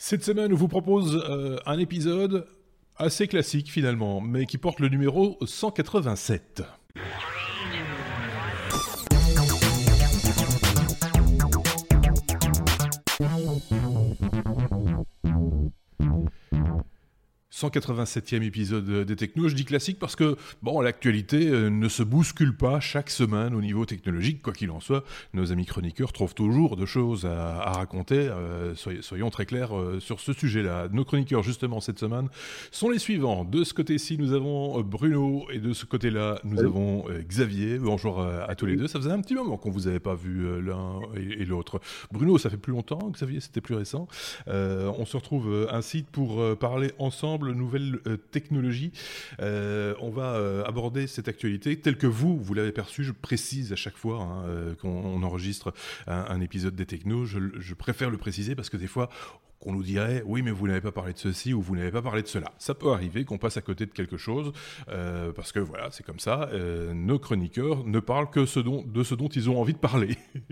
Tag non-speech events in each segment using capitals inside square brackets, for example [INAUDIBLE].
Cette semaine, on vous propose euh, un épisode assez classique finalement, mais qui porte le numéro 187. 187e épisode des Technos. Je dis classique parce que, bon, l'actualité euh, ne se bouscule pas chaque semaine au niveau technologique. Quoi qu'il en soit, nos amis chroniqueurs trouvent toujours de choses à, raconter. Euh, soyons, très clairs euh, sur ce sujet-là. Nos chroniqueurs, justement, cette semaine, sont les suivants. De ce côté-ci, nous avons Bruno et de ce côté-là, nous avons Xavier. Bonjour à tous les deux. Ça faisait un petit moment qu'on vous avait pas vu l'un et, l'autre. Bruno, ça fait plus longtemps. Xavier, c'était plus récent. on se retrouve ainsi pour parler ensemble nouvelles euh, technologies. Euh, on va euh, aborder cette actualité telle que vous, vous l'avez perçue. Je précise à chaque fois hein, qu'on enregistre un, épisode des technos. je, préfère le préciser parce que des fois, qu'on nous dirait oui mais vous n'avez pas parlé de ceci ou vous n'avez pas parlé de cela. Ça peut arriver qu'on passe à côté de quelque chose euh, parce que voilà c'est comme ça. Euh, nos chroniqueurs ne parlent que de ce dont ils ont envie de parler. [LAUGHS]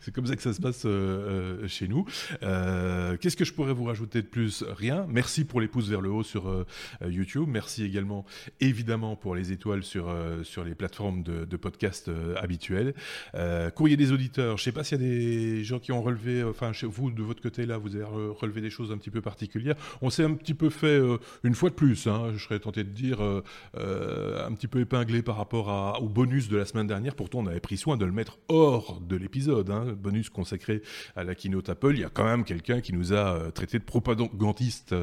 c'est comme ça que ça se passe euh, chez nous. Qu'est-ce que je pourrais vous rajouter de plus? Rien. Merci pour les pouces vers le haut sur YouTube. Merci également évidemment pour les étoiles sur sur les plateformes de, de podcast habituelles. courrier des auditeurs. Je ne sais pas s'il y a des gens qui ont relevé. Enfin chez vous de votre côté là vous avez relever des choses un petit peu particulières. On s'est un petit peu fait, euh, une fois de plus, hein, je serais tenté de dire, euh, euh, un petit peu épinglé par rapport au bonus de la semaine dernière. Pourtant, on avait pris soin de le mettre hors de l'épisode. Hein, bonus consacré à la keynote Apple. Il y a quand même quelqu'un qui nous a traité de propagandiste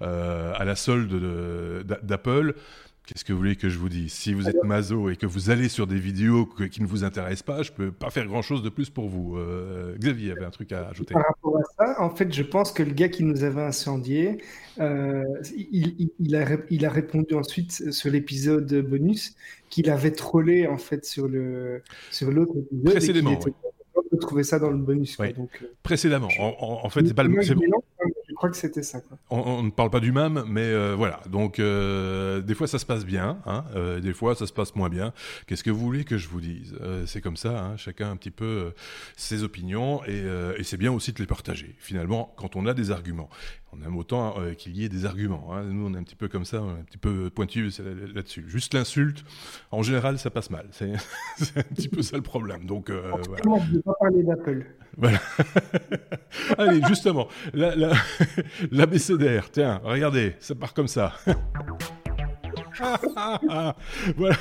à la solde d'Apple. Qu'est-ce que vous voulez que je vous dise? Si vous êtes mazo et que vous allez sur des vidéos qui ne vous intéressent pas, je peux pas faire grand-chose de plus pour vous. Euh, Xavier avait un truc à ajouter. Par rapport à ça, en fait, je pense que le gars qui nous avait incendié, euh, il, a, il a répondu ensuite sur l'épisode bonus qu'il avait trollé en fait sur le sur l'autre épisode. Précédemment. On trouver ça dans le bonus. Donc, euh, Précédemment. En, fait, c'est pas le. Que c'était ça. On, ne parle pas du même, mais euh, voilà. Donc, euh, des fois, ça se passe bien. Hein, euh, des fois, ça se passe moins bien. Qu'est-ce que vous voulez que je vous dise? C'est comme ça. Hein, chacun un petit peu ses opinions. Et, c'est bien aussi de les partager. Finalement, quand on a des arguments, on aime autant qu'il y ait des arguments. Hein. Nous, on est un petit peu comme ça, un petit peu pointu là-dessus. Juste l'insulte, en général, ça passe mal. C'est [LAUGHS] un petit peu ça le problème. Donc, voilà. Je ne pas parler d'Apple. Voilà. [LAUGHS] Allez, justement, l'ABCDR, [LAUGHS] tiens, regardez, ça part comme ça. voilà.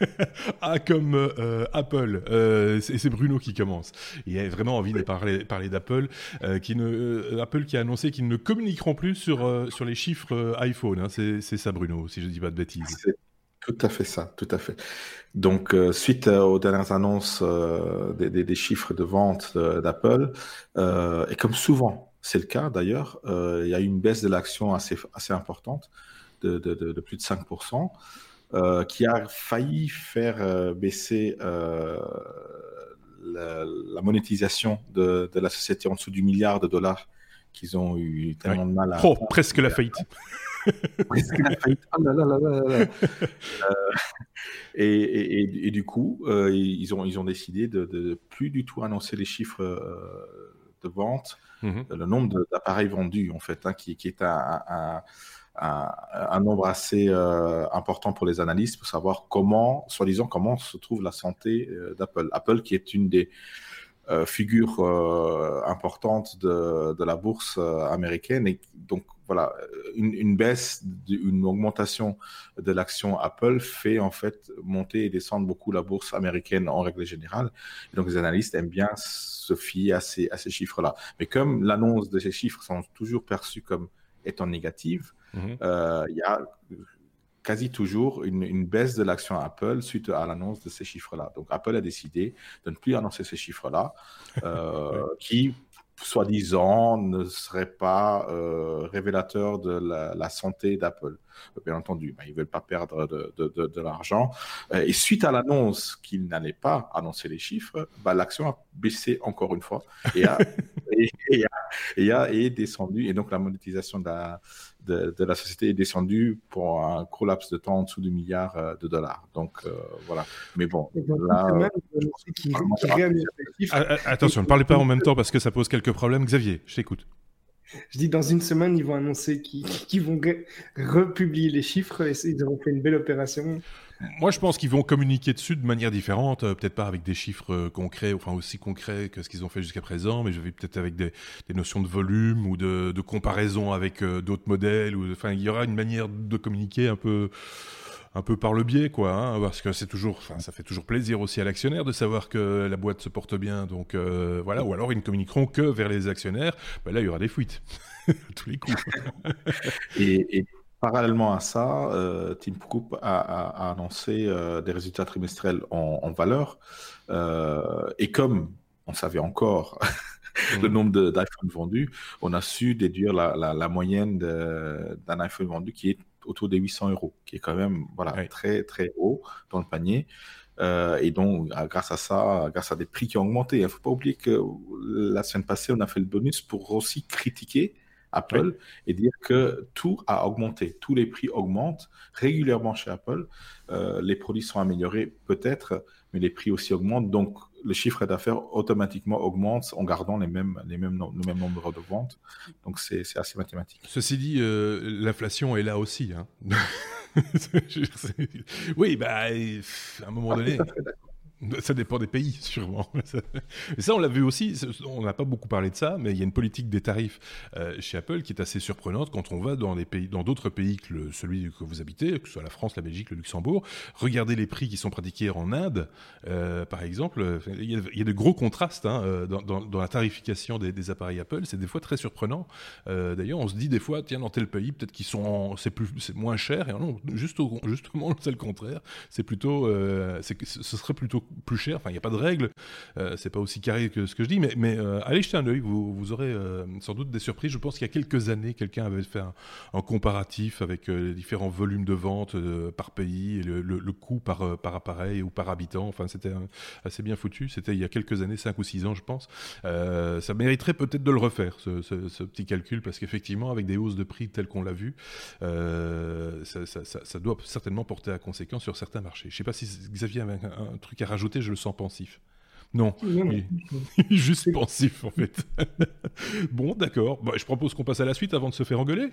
[LAUGHS] ah, comme euh, Apple. Euh, c'est Bruno qui commence. Il a vraiment envie de parler, d'Apple, euh, ne, Apple qui a annoncé qu'ils ne communiqueront plus sur, les chiffres iPhone. Hein. C'est ça, Bruno, si je ne dis pas de bêtises. Tout à fait ça, tout à fait. Donc, euh, suite euh, aux dernières annonces euh, des, chiffres de vente d'Apple, et comme souvent c'est le cas d'ailleurs, il y a eu une baisse de l'action assez, assez importante, de, de, plus de 5%, qui a failli faire baisser la, monétisation de, la société en dessous du milliard de dollars qu'ils ont eu tellement de mal à... Oh, presque la faillite. Et, du coup, euh, ils, ont, ils ont décidé de, de, plus du tout annoncer les chiffres euh, de vente, mhm. le nombre d'appareils vendus, en fait, hein, qui, qui, est un, un, nombre assez euh, important pour les analystes pour savoir comment, soi-disant, comment se trouve la santé d'Apple. Apple, qui est une des figures importantes de, de, la bourse américaine et donc voilà, une, baisse, une augmentation de l'action Apple fait en fait monter et descendre beaucoup la bourse américaine en règle générale. donc les analystes aiment bien se fier à ces, à ces chiffres-là. Mais comme l'annonce de ces chiffres sont toujours perçus comme étant négatives, mhm. euh, il y a quasi toujours une, baisse de l'action Apple suite à l'annonce de ces chiffres-là. Donc Apple a décidé de ne plus annoncer ces chiffres-là, euh, [LAUGHS] qui soi-disant, ne serait pas euh, révélateur de la, santé d'Apple. Bien entendu, ben, ils ne veulent pas perdre de, de, de, l'argent. Euh, et suite à l'annonce qu'ils n'allaient pas annoncer les chiffres, ben, l'action a baissé encore une fois et a, [LAUGHS] et, et, a, est descendu. Et donc la monétisation de la, de, la société est descendue pour un gros laps de temps en dessous du milliard euh, de dollars. Donc voilà. Mais bon, là, Attention, ne parlez pas en même temps parce que ça pose quelques problèmes. Xavier, je t'écoute. Je dis dans une semaine, ils vont annoncer qu'ils vont republier les chiffres et ils auront fait une belle opération. Moi, je pense qu'ils vont communiquer dessus de manière différente, euh, peut-être pas avec des chiffres euh, concrets, enfin aussi concrets que ce qu'ils ont fait jusqu'à présent, mais je vais peut-être avec des, notions de volume ou de, comparaison avec euh, d'autres modèles. Enfin, il y aura une manière de communiquer un peu un peu par le biais, quoi, hein, parce que c'est toujours, ça fait toujours plaisir aussi à l'actionnaire de savoir que la boîte se porte bien, donc voilà, ou alors ils ne communiqueront que vers les actionnaires, ben là il y aura des fuites, [LAUGHS] à tous les coups. [LAUGHS] et, Parallèlement à ça, euh, Tim Cook a, annoncé euh, des résultats trimestriels en, valeur. Euh, et comme on savait encore [LAUGHS] le mmh. nombre d'iPhone vendus, on a su déduire la, moyenne d'un iPhone vendu qui est autour des 800 euros, qui est quand même voilà, très, très haut dans le panier. et donc, grâce à ça, grâce à des prix qui ont augmenté, il ne faut pas oublier que la semaine passée, on a fait le bonus pour aussi critiquer Apple et dire que tout a augmenté, tous les prix augmentent régulièrement chez Apple. Euh, les produits sont améliorés peut-être, mais les prix aussi augmentent. Donc le chiffre d'affaires automatiquement augmente en gardant les mêmes, les mêmes, le même nombre de ventes. Donc c'est assez mathématique. Ceci dit, euh, l'inflation est là aussi. Hein. [LAUGHS] oui, bah, à un moment ah, donné. Ça dépend des pays, sûrement. Et [LAUGHS] ça, on l'a vu aussi, on n'a pas beaucoup parlé de ça, mais il y a une politique des tarifs euh, chez Apple qui est assez surprenante quand on va dans des pays, dans d'autres pays que celui que vous habitez, que ce soit la France, la Belgique, le Luxembourg. Regardez les prix qui sont pratiqués en Inde, euh, par exemple. Il y, a, de gros contrastes hein, euh, dans, la tarification des, appareils Apple. C'est des fois très surprenant. D'ailleurs, on se dit des fois, tiens, dans tel pays, peut-être qu'ils sont, c'est plus, c'est moins cher. Et non, juste justement, [LAUGHS] c'est le contraire. C'est plutôt, ce serait plutôt plus cher. Enfin, il n'y a pas de règle. Euh, c'est pas aussi carré que ce que je dis, mais, mais euh, allez jeter un œil. Vous, vous aurez euh, sans doute des surprises. Je pense qu'il y a quelques années, quelqu'un avait fait un, comparatif avec les différents volumes de vente par pays le, coût par, par appareil ou par habitant. Enfin, c'était assez bien foutu. C'était il y a quelques années, 5 ou 6 ans, je pense. ça mériterait peut-être de le refaire, ce, petit calcul, parce qu'effectivement, avec des hausses de prix telles qu'on l'a vu, ça, ça, doit certainement porter à conséquence sur certains marchés. Je ne sais pas si Xavier avait un, un truc à rajouter je le sens pensif. Non, [LAUGHS] juste pensif en fait. [LAUGHS] bon, d'accord. Bah, je propose qu'on passe à la suite avant de se faire engueuler.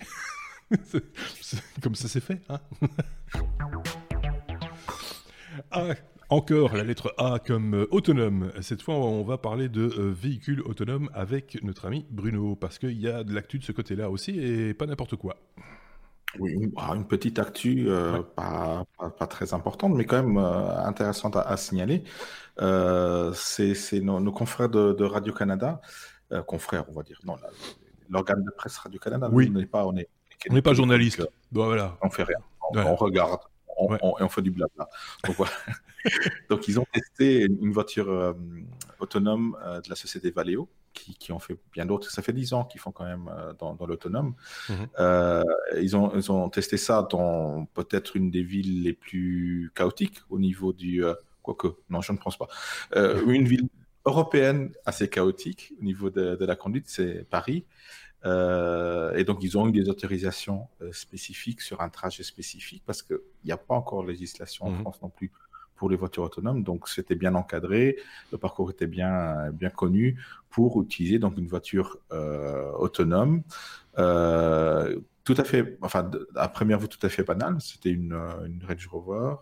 [LAUGHS] comme ça c'est fait. Hein ah, encore la lettre A comme euh, autonome. Cette fois, on va parler de euh, véhicules autonomes avec notre ami Bruno, parce qu'il y a de l'actu de ce côté-là aussi et pas n'importe quoi. Oui, bah, une, petite actu, euh, pas, pas, très importante, mais quand même euh, intéressante à, signaler. Euh, c'est nos, confrères de, Radio-Canada, confrères, on va dire, non, l'organe de presse Radio-Canada, oui. on n'est pas, on est, on n'est pas journaliste. Donc, voilà. On fait rien, on, regarde, on, et on fait du blabla. Donc, voilà. [LAUGHS] Donc ils ont testé une voiture autonome de la société Valeo qui, qui, ont fait bien d'autres. Ça fait 10 ans qu'ils font quand même euh, dans, l'autonome. Mhm. Euh, ils, ont, ils ont testé ça dans peut-être une des villes les plus chaotiques au niveau du... Euh, quoique, non, je ne pense pas. une ville européenne assez chaotique au niveau de, la conduite, c'est Paris. et donc, ils ont eu des autorisations spécifiques sur un trajet spécifique parce qu'il n'y a pas encore de législation en mhm. France non plus pour les voitures autonomes. Donc, c'était bien encadré, le parcours était bien, bien connu pour utiliser donc une voiture euh, autonome. Euh, tout à fait, enfin, à première vue, tout à fait banale. C'était une, une Range Rover,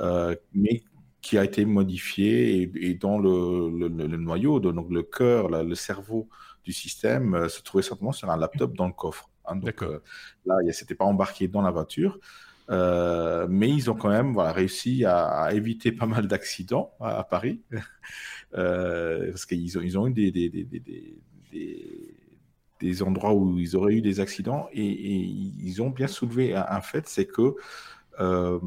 euh, mais qui a été modifiée et, dont le, le, noyau, donc le cœur, le cerveau du système se trouvait simplement sur un laptop dans le coffre. Hein. donc là, c'était pas embarqué dans la voiture. Euh, mais ils ont quand même voilà, réussi à, éviter pas mal d'accidents à, Paris, [LAUGHS] euh, parce qu'ils ont, ils ont eu des, des, des, des, endroits où ils auraient eu des accidents, et, ils ont bien soulevé un, fait, c'est que euh,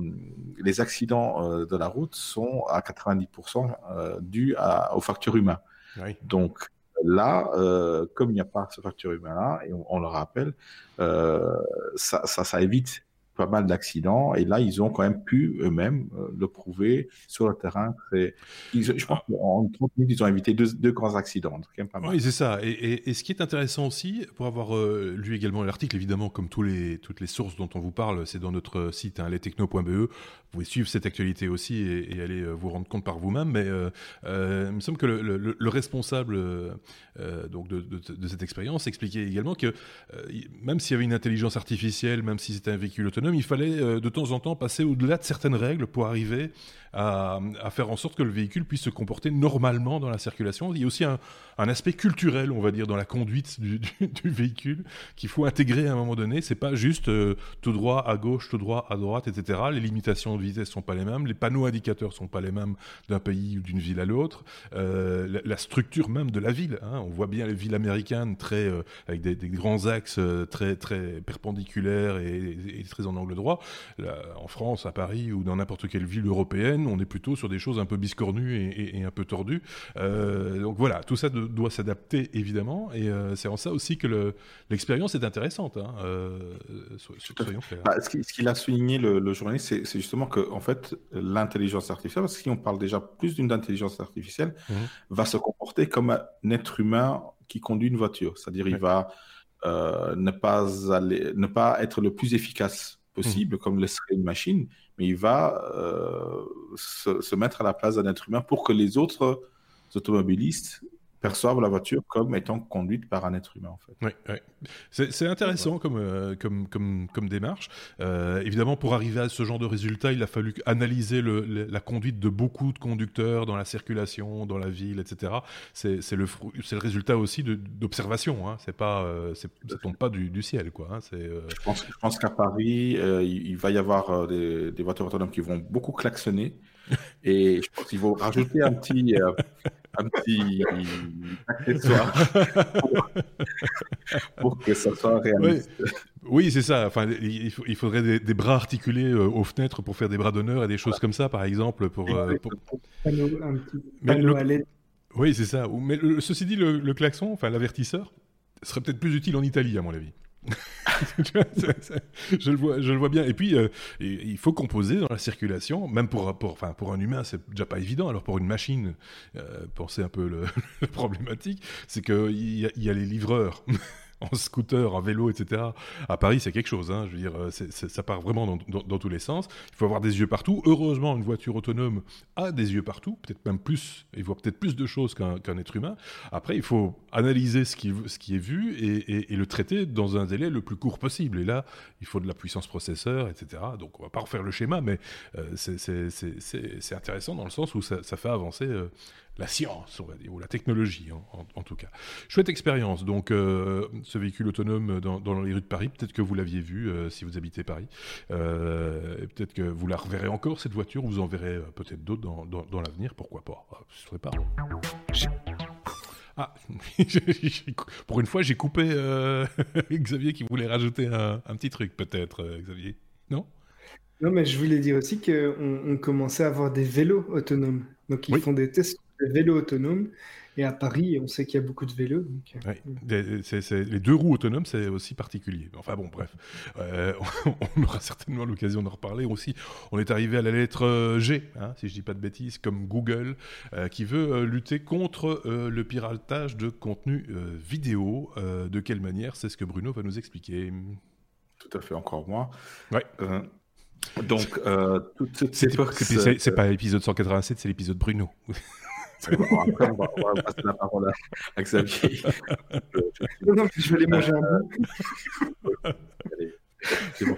les accidents de la route sont à 90% dus à, aux facteurs humains. Donc là, comme il n'y a pas ce facteur humain-là, et on, le rappelle, ça, ça, ça évite pas mal d'accidents. Et là, ils ont quand même pu eux-mêmes euh, le prouver sur le terrain. je pense qu'en 30 minutes, ils ont évité deux, grands accidents. Oui, c'est ça. Et, ce qui est intéressant aussi, pour avoir euh, lu également l'article, évidemment, comme tous les, toutes les sources dont on vous parle, c'est dans notre site hein, lestechno.be. Vous pouvez suivre cette actualité aussi et, aller euh, vous rendre compte par vous-même. Mais il me semble que le, responsable donc de, de, cette expérience expliquait également que même s'il y avait une intelligence artificielle, même si c'était un véhicule autonome, il fallait euh, de temps en temps passer au-delà de certaines règles pour arriver à, faire en sorte que le véhicule puisse se comporter normalement dans la circulation. Il y a aussi un, aspect culturel, on va dire, dans la conduite [LAUGHS] du, véhicule qu'il faut intégrer à un moment donné. C'est pas juste euh, tout droit à gauche, tout droit à droite, etc. Les limitations de vitesse sont pas les mêmes, les panneaux indicateurs sont pas les mêmes d'un pays ou d'une ville à l'autre. Euh, la, structure même de la ville, hein. on voit bien les villes américaines très euh, avec des, grands axes très très perpendiculaires et, très en angle droit. en France, à Paris ou dans n'importe quelle ville européenne on est plutôt sur des choses un peu biscornues et, un peu tordues. Euh, donc voilà, tout ça doit s'adapter évidemment, et euh, c'est en ça aussi que l'expérience est intéressante. Hein, euh, bah, ce qu'il a souligné le, journaliste, c'est justement que en fait l'intelligence artificielle, parce qu'on parle déjà plus d'une intelligence artificielle, mmh. va se comporter comme un être humain qui conduit une voiture, c'est-à-dire il va ne pas aller, ne pas être le plus efficace possible, mmh. comme le serait une machine, mais il va euh, se, se, mettre à la place d'un être humain pour que les autres automobilistes perçoivent la voiture comme étant conduite par un être humain en fait. Oui, oui. C'est intéressant comme, euh, comme, comme, comme, démarche. Euh, évidemment, pour arriver à ce genre de résultat, il a fallu analyser le, la conduite de beaucoup de conducteurs dans la circulation, dans la ville, etc. C'est le, le résultat aussi d'observation. Hein. C'est pas, euh, ça tombe pas du, du ciel, quoi. Hein. Je pense, je pense qu'à Paris, il va y avoir des, des, voitures autonomes qui vont beaucoup klaxonner. [LAUGHS] Et je pense qu'il faut rajouter un petit, un petit accessoire pour, que ça soit réaliste. Oui, c'est ça. Enfin, il, faudrait des, bras articulés euh, aux fenêtres pour faire des bras d'honneur et des choses comme ça, par exemple. Pour, euh, Oui, c'est ça. Mais ceci dit, le, le klaxon, enfin l'avertisseur, serait peut-être plus utile en Italie, à mon avis. [LAUGHS] je, le vois, je le vois bien. Et puis, euh, il faut composer dans la circulation, même pour, un humain, c'est déjà pas évident. Alors pour une machine, euh, pensez un peu le, [LAUGHS] le problématique, c'est qu'il y, a les livreurs [LAUGHS] [LAUGHS] en scooter, en vélo, etc. À Paris, c'est quelque chose. Hein. je veux dire, euh, ça part vraiment dans, tous les sens. Il faut avoir des yeux partout. Heureusement, une voiture autonome a des yeux partout, peut-être même plus, et voit peut-être plus de choses qu'un être humain. Après, il faut analyser ce qui, ce qui est vu et, le traiter dans un délai le plus court possible. Et là, il faut de la puissance processeur, etc. Donc, on va pas refaire le schéma, mais euh, c'est intéressant dans le sens où ça, fait avancer euh, la science, on va dire, ou la technologie en, tout cas. Chouette expérience, donc euh, ce véhicule autonome dans, les rues de Paris, peut-être que vous l'aviez vu euh, si vous habitez Paris, euh, peut-être que vous la reverrez encore cette voiture, vous en verrez peut-être d'autres dans, l'avenir, pourquoi pas, ah, ce serait pas. Ah, [LAUGHS] pour une fois j'ai coupé [LAUGHS] Xavier qui voulait rajouter un, petit truc peut-être, Xavier, non? Non, mais je voulais dire aussi qu'on on commençait à avoir des vélos autonomes. Donc, ils font des tests vélos autonomes. Et à Paris, on sait qu'il y a beaucoup de vélos. Euh, les deux roues autonomes, c'est aussi particulier. Enfin bon, bref, euh, [LAUGHS] on aura certainement l'occasion d'en reparler aussi. On est arrivé à la lettre euh, G, hein, si je dis pas de bêtises, comme Google, qui veut lutter contre le piratage de contenu vidéo. de quelle manière C'est ce que Bruno va nous expliquer. Tout à fait, encore moi. Ouais. donc, toute cette C'est pas l'épisode 187, c'est l'épisode Bruno. [LAUGHS] après, on va, passer la parole à, Xavier. [LAUGHS] non, je vais les manger un bout. C'est bon.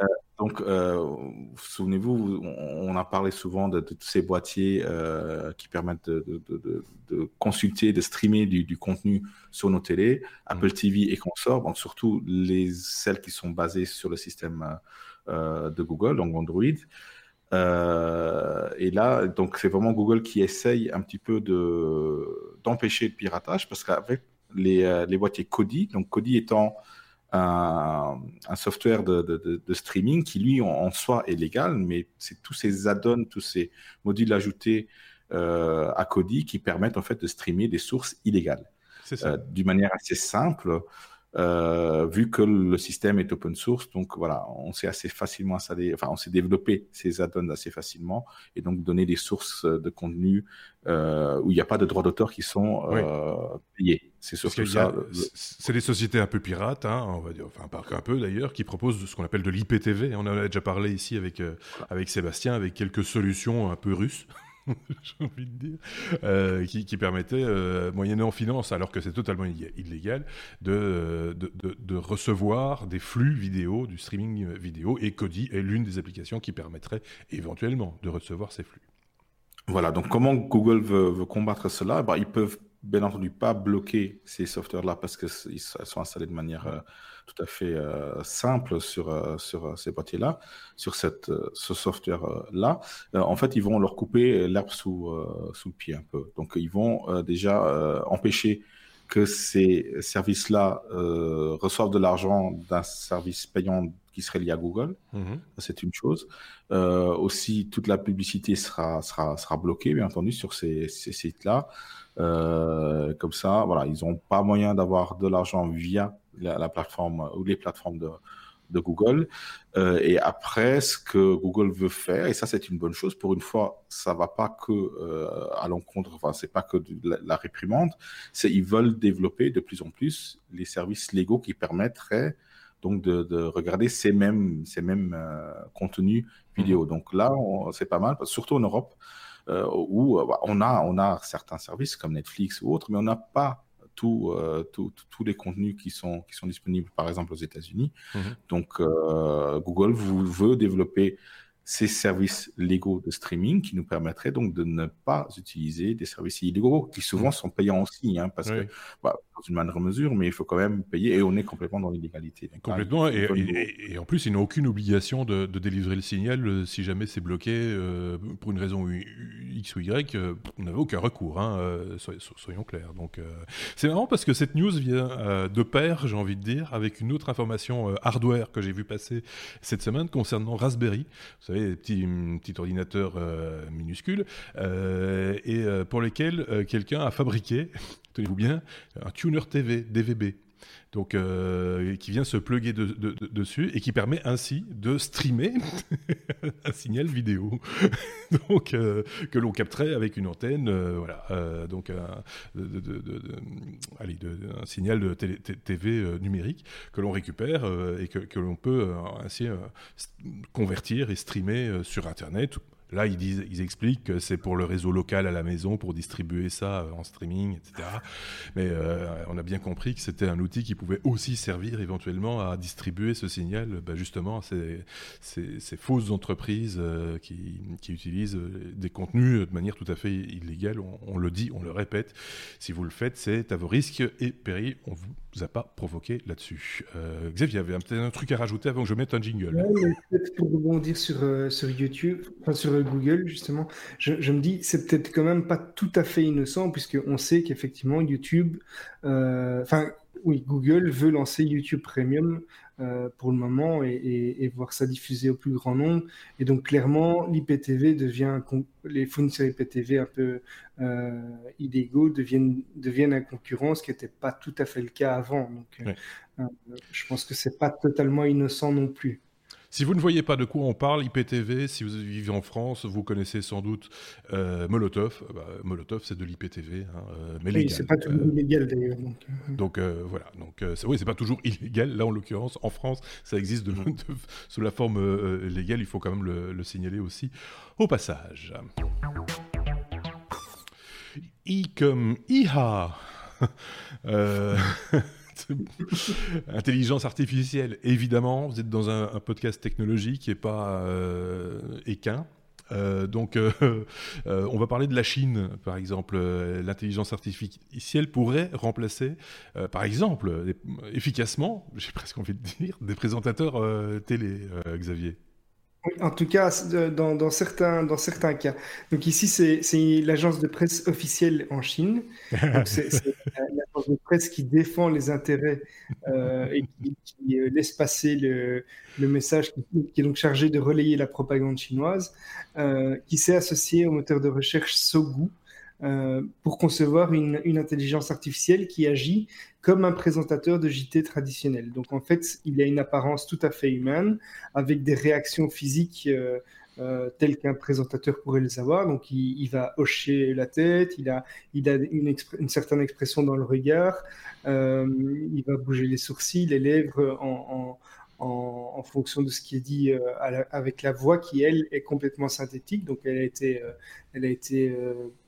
Euh, donc, euh, souvenez-vous, on, a parlé souvent de, tous ces boîtiers euh, qui permettent de, de, de, consulter, de streamer du, du, contenu sur nos télés, Apple mm. TV et consorts, donc surtout les, celles qui sont basées sur le système euh, de Google, donc Android. Euh, et là, donc c'est vraiment Google qui essaye un petit peu de d'empêcher le piratage parce qu'avec les, euh, les boîtiers Kodi, donc Kodi étant un, un software de, de, de, streaming qui lui en, soi est légal, mais c'est tous ces add-ons, tous ces modules ajoutés euh, à Kodi qui permettent en fait de streamer des sources illégales. Euh, D'une manière assez simple, euh, vu que le système est open source. Donc voilà, on s'est assez facilement installé, enfin on s'est développé ces add-ons assez facilement et donc donner des sources de contenu euh, où il n'y a pas de droits d'auteur qui sont euh, payés. C'est surtout ça. C'est des sociétés un peu pirates, hein, on va dire, enfin pas un peu d'ailleurs, qui proposent ce qu'on appelle de l'IPTV. On en a déjà parlé ici avec avec Sébastien, avec quelques solutions un peu russes. [LAUGHS] j'ai envie de dire, euh, qui, permettait, euh, moyennant finance, alors que c'est totalement illégal, de, de, de, recevoir des flux vidéo, du streaming vidéo, et Kodi est l'une des applications qui permettrait éventuellement de recevoir ces flux. Voilà, donc comment Google veut, combattre cela? Bah, Ils peuvent bien entendu pas bloquer ces softwares-là parce qu'ils sont installés de manière... Euh, tout à fait euh, simple sur, euh, sur ces boîtiers-là, sur cette, ce software-là, en fait, ils vont leur couper l'herbe sous, sous le pied un peu. Donc, ils vont déjà empêcher que ces services-là reçoivent de l'argent d'un service payant qui serait lié à Google. Mm-hmm. C'est une chose. aussi, toute la publicité sera, sera, sera bloquée, bien entendu, sur ces, ces sites-là. Comme ça, voilà, ils n'ont pas moyen d'avoir de l'argent via la, plateforme ou les plateformes de, de Google. Euh, et après, ce que Google veut faire, et ça c'est une bonne chose, pour une fois, ça va pas que euh, à l'encontre, enfin c'est pas que de la, réprimande, c'est ils veulent développer de plus en plus les services légaux qui permettraient donc de, de regarder ces mêmes ces mêmes euh, contenus vidéo. Mhm. Donc là, c'est pas mal, surtout en Europe. Où on a on a certains services comme Netflix ou autres, mais on n'a pas euh, tous les contenus qui sont, qui sont disponibles, par exemple, aux États-Unis. Mhm. Donc, euh, Google vous, veut développer ces services légaux de streaming qui nous permettraient donc de ne pas utiliser des services illégaux qui souvent mhm. sont payants aussi, hein, parce que bah, dans une moindre mesure, mais il faut quand même payer et on est complètement dans l'illégalité. Complètement, et, en plus, ils n'ont aucune obligation de, délivrer le signal euh, si jamais c'est bloqué euh, pour une raison X ou Y. Euh, on n'avait aucun recours, hein, soyons clairs. Donc, c'est marrant parce que cette news vient de pair, j'ai envie de dire, avec une autre information hardware que j'ai vu passer cette semaine concernant Raspberry. Vous savez, petit, petit ordinateur minuscule, et pour lesquels quelqu'un a fabriqué [LAUGHS] tenez-vous bien, un tuner TV, DVB. Donc, euh, qui vient se plugger dessus et qui permet ainsi de streamer [LAUGHS] un signal vidéo, [LAUGHS] donc euh, que l'on capterait avec une antenne, euh, voilà, donc un, signal de TV numérique que l'on récupère et que l'on peut ainsi convertir et streamer sur Internet Là, ils, expliquent que c'est pour le réseau local à la maison, pour distribuer ça euh, en streaming, etc. Mais euh, on a bien compris que c'était un outil qui pouvait aussi servir éventuellement à distribuer ce signal bah, justement à ces, fausses entreprises euh, qui, utilisent des contenus de manière tout à fait illégale. On, le dit, on le répète. Si vous le faites, c'est à vos risques et périls. On vous a pas provoqué là-dessus. Xavier, il y avait peut-être un truc à rajouter avant que je mette un jingle. peut-être pour rebondir sur, sur YouTube, enfin sur Google, justement, je, me dis, c'est peut-être quand même pas tout à fait innocent, puisqu'on sait qu'effectivement, YouTube, euh, enfin, oui, Google veut lancer YouTube Premium euh, pour le moment et, voir ça diffusé au plus grand nombre. Et donc, clairement, l'IPTV devient, les fournisseurs IPTV un peu euh, illégaux deviennent, deviennent un concurrent, ce qui n'était pas tout à fait le cas avant. Donc, je pense que c'est pas totalement innocent non plus. Si vous ne voyez pas de quoi on parle, IPTV, si vous vivez en France, vous connaissez sans doute euh, Molotov. Bah, Molotov, c'est de l'IPTV, hein, euh, mais oui, c'est pas toujours euh, illégal d'ailleurs. Donc, voilà. Donc, oui, c'est pas toujours [LAUGHS] illégal. Là, en l'occurrence, en France, ça existe de, sous la forme légale. Il faut quand même le, le signaler aussi au passage. I comme IHA. [LAUGHS] [LAUGHS] [LAUGHS] Intelligence artificielle, évidemment, vous êtes dans un, podcast technologique et pas euh, équin. Euh, donc, euh, [LAUGHS] on va parler de la Chine, par exemple. L'intelligence artificielle pourrait remplacer, par exemple, efficacement, j'ai presque envie de dire, des présentateurs télé, Xavier en tout cas, dans, certains, dans certains cas. Donc ici, c'est l'agence de presse officielle en Chine. [LAUGHS] C'est l'agence de presse qui défend les intérêts euh, et qui, euh, laisse passer le, message, qui, est donc chargé de relayer la propagande chinoise, euh, qui s'est associé au moteur de recherche Sogu. pour concevoir une, une, intelligence artificielle qui agit comme un présentateur de JT traditionnel. Donc en fait, il a une apparence tout à fait humaine, avec des réactions physiques euh, tel qu'un présentateur pourrait les avoir. Donc, il, va hocher la tête, il a, il a une, certaine expression dans le regard, euh, il va bouger les sourcils, les lèvres en, en, fonction de ce qui est dit euh, avec la voix qui, elle, est complètement synthétique. Donc, elle a été, elle a été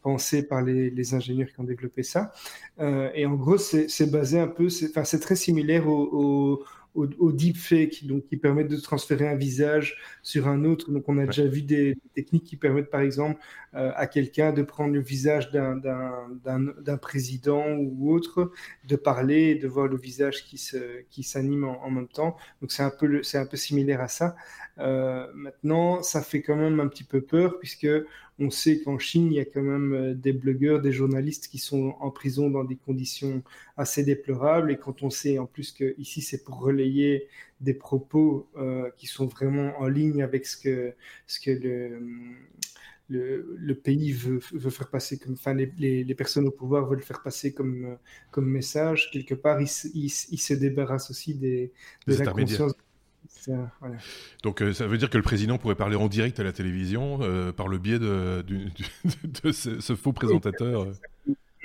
pensée par les, ingénieurs qui ont développé ça. et en gros, c'est basé un peu, c'est très similaire au, deepfake, donc qui permettent de transférer un visage sur un autre. Donc, on a déjà vu des, techniques qui permettent, par exemple, euh, à quelqu'un de prendre le visage d'un président ou autre, de parler et de voir le visage qui s'anime qui en, en, même temps. Donc, c'est un, peu un peu similaire à ça. Euh, maintenant, ça fait quand même un petit peu peur, puisque on sait qu'en Chine, il y a quand même euh, des blogueurs, des journalistes qui sont en prison dans des conditions assez déplorables. Et quand on sait en plus que ici, c'est pour relayer des propos euh, qui sont vraiment en ligne avec ce que, ce que le, le, pays veut, veut, faire passer comme, enfin, les, les, personnes au pouvoir veulent faire passer comme, comme message, quelque part, ils, se débarrassent aussi des, de la conscience donc euh, ça veue dire que le président pourrait parler en direct à la télévision euh, par le biais de, [LAUGHS] de, ce, faux présentateur.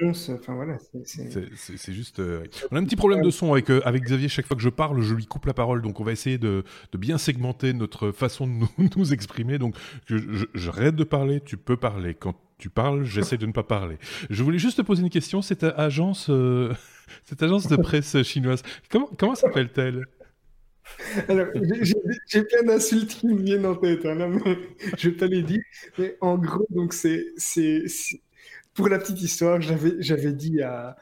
Enfin, voilà, c'est juste. Euh, on a un petit problème de son avec, avec Xavier. Chaque fois que je parle, je lui coupe la parole. Donc, on va essayer de, de bien segmenter notre façon de nous, [LAUGHS] nous exprimer. Donc, j'arrête de parler, tu peux parler. Quand tu parles, j'essaie de ne pas parler. Je voulais juste te poser une question. Cette agence, [LAUGHS] cette agence de presse chinoise, comment, comment s'appelle-t-elle? J'ai plein d'insultes qui me viennent en tête, hein, [LAUGHS] je vais pas les dire. Mais en gros, donc c'est, pour la petite histoire, j'avais, dit à,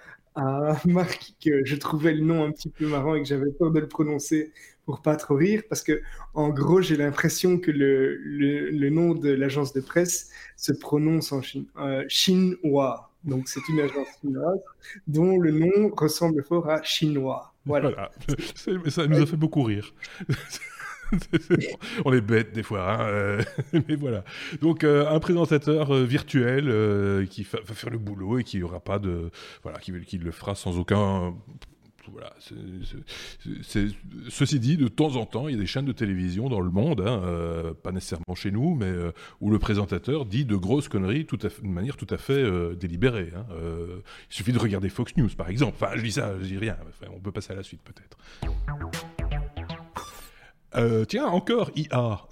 Marc que je trouvais le nom un petit peu marrant et que j'avais peur de le prononcer pour pas trop rire, parce que en gros, j'ai l'impression que le, le, nom de l'agence de presse se prononce en chine, euh, chinois. Donc, c'est une agence chinoise dont le nom ressemble fort à chinois. Voilà. [LAUGHS] Ça nous a fait beaucoup rire. [LAUGHS] on est bête des fois, hein, euh, [LAUGHS] mais voilà. Donc euh, un présentateur euh, virtuel qui va faire le boulot et qui aura pas de, voilà, qui, qui le fera sans aucun voilà, ceci dit, de temps en temps, il y a des chaînes de télévision dans le monde, hein, euh, pas nécessairement chez nous, mais euh, où le présentateur dit de grosses conneries de manière tout à fait euh, délibérée. Hein. il suffit de regarder Fox News, par exemple. Enfin, je dis ça, je dis rien. on peut passer à la suite, peut-être. Tiens, encore IA.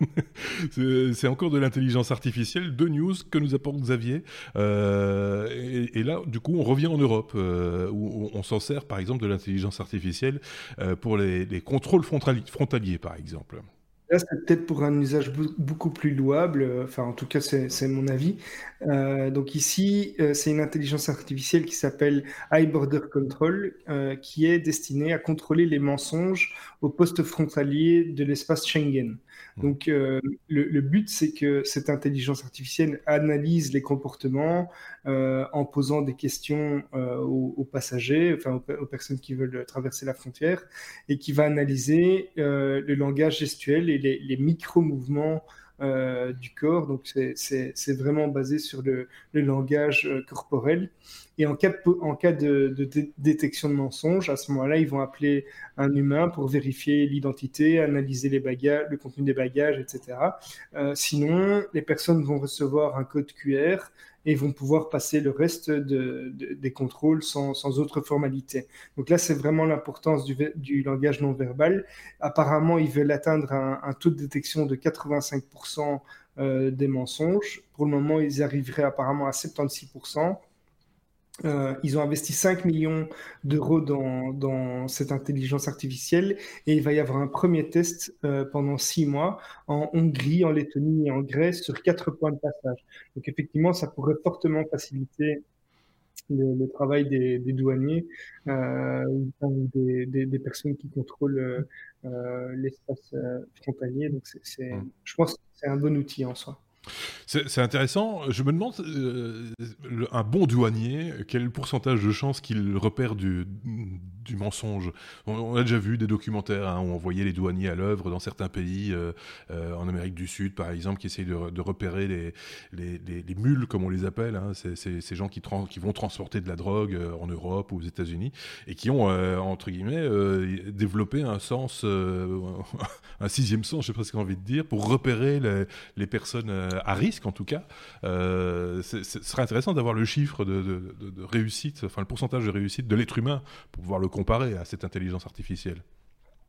[LAUGHS] c'est encore de l'intelligence artificielle, deux news que nous apporte Xavier. Euh, et, là, du coup, on revient en Europe, euh, où on, s'en sert, par exemple, de l'intelligence artificielle euh, pour les, les contrôles frontaliers, par exemple. Là, c'est peut-être pour un usage beaucoup plus louable, euh, enfin en tout cas c'est mon avis. Euh, donc ici, euh, c'est une intelligence artificielle qui s'appelle High Border Control, qui est destinée à contrôler les mensonges au poste frontalier de l'espace Schengen. Mmh. Donc le, but, c'est que cette intelligence artificielle analyse les comportements en posant des questions aux, passagers, enfin aux, personnes qui veulent traverser la frontière, et qui va analyser le langage gestuel et les, micro-mouvements euh, du corps. Donc, c'est vraiment basé sur le, langage euh, corporel. Et en cas en cas de, détection de mensonge, à ce moment-là, ils vont appeler un humain pour vérifier l'identité, analyser les bagages, le contenu des bagages, etc. Euh, sinon, les personnes vont recevoir un code QR et vont pouvoir passer le reste des contrôles sans, sans, autre formalité. Donc là, c'est vraiment l'importance du, langage non verbal. Apparemment, ils veulent atteindre un, taux de détection de 85% euh, des mensonges. Pour le moment, ils arriveraient apparemment à 76%. Euh, ils ont investi 5 millions d'euros dans, dans, cette intelligence artificielle et il va y avoir un premier test euh, pendant 6 mois en Hongrie, en Lettonie et en Grèce sur 4 points de passage. Donc effectivement, ça pourrait fortement faciliter le, travail des, des douaniers euh, des, des, des, personnes qui contrôlent euh, l'espace frontalier. Donc c'est, mmh. je pense que c'est un bon outil en soi. C'est intéressant. Je me demande, euh, un bon douanier, quel pourcentage de chances qu'il repère du, mensonge? On, a déjà vu des documentaires hein, où on voyait les douaniers à l'œuvre dans certains pays, euh, euh, en Amérique du Sud par exemple, qui essayent de, repérer les, les, mules, comme on les appelle, hein. ces gens qui, qui, vont transporter de la drogue en Europe ou aux États-Unis, et qui ont, entre guillemets, développé un sens, [LAUGHS] un sixième sens, j'ai presque envie de dire, pour repérer les, personnes à risque en tout cas. Euh, ce serait intéressant d'avoir le chiffre de, réussite, enfin le pourcentage de réussite de l'être humain pour pouvoir le comparer à cette intelligence artificielle.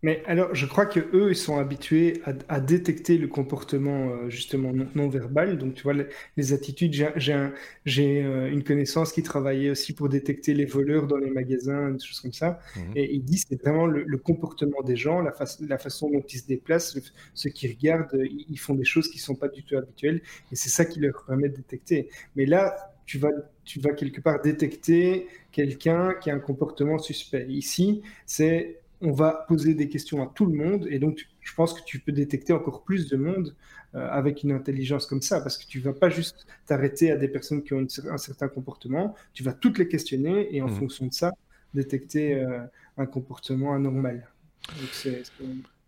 Mais alors, je crois que eux, ils sont habitués à, détecter le comportement euh, justement non, verbal. Donc, tu vois, les, attitudes. J'ai euh, une connaissance qui travaillait aussi pour détecter les voleurs dans les magasins, des choses comme ça. Mhm. Et il dit c'est vraiment le, comportement des gens, la, la, façon dont ils se déplacent, ceux qui regardent, ils, font des choses qui sont pas du tout habituelles. Et c'est ça qui leur permet de détecter. Mais là, tu vas, tu vas quelque part détecter quelqu'un qui a un comportement suspect. Ici, c'est on va poser des questions à tout le monde et donc je pense que tu peux détecter encore plus de monde euh, avec une intelligence comme ça parce que tu vas pas juste t'arrêter à des personnes qui ont un certain comportement, tu vas toutes les questionner et en mmh. fonction de ça détecter euh, un comportement anormal. Donc c'est,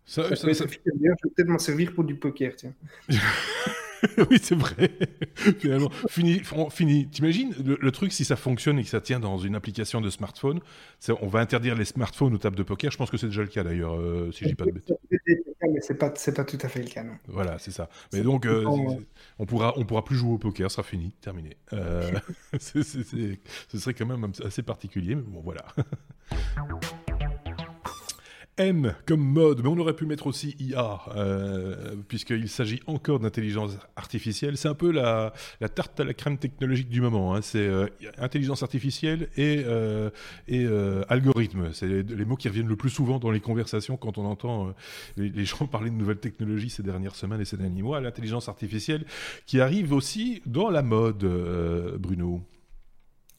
ça, ça, ça, Je vais peut-être m'en servir pour du poker, tiens. [LAUGHS] [LAUGHS] oui, c'est vrai. Finalement, fini. fini. T'imagines le, truc si ça fonctionne et que ça tient dans une application de smartphone, on va interdire les smartphones aux tables de poker. Je pense que c'est déjà le cas d'ailleurs, euh, si je dis pas de bêtises. C'est pas, c'est pas tout à fait le cas, non. Voilà, c'est ça. Mais donc, euh, on pourra, on pourra plus jouer au poker, ce sera fini, terminé. Euh, [LAUGHS] [LAUGHS] ce serait quand même assez particulier, mais bon, voilà. M comme mode, mais on aurait pu mettre aussi IA, euh, puisqu'il s'agit encore d'intelligence artificielle. C'est un peu la, tarte à la crème technologique du moment. Hein. C'est euh, intelligence artificielle et, euh, et algorithme. C'est les mots qui reviennent le plus souvent dans les conversations quand on entend les, les, gens parler de nouvelles technologies ces dernières semaines et ces derniers mois. L'intelligence artificielle qui arrive aussi dans la mode, Bruno.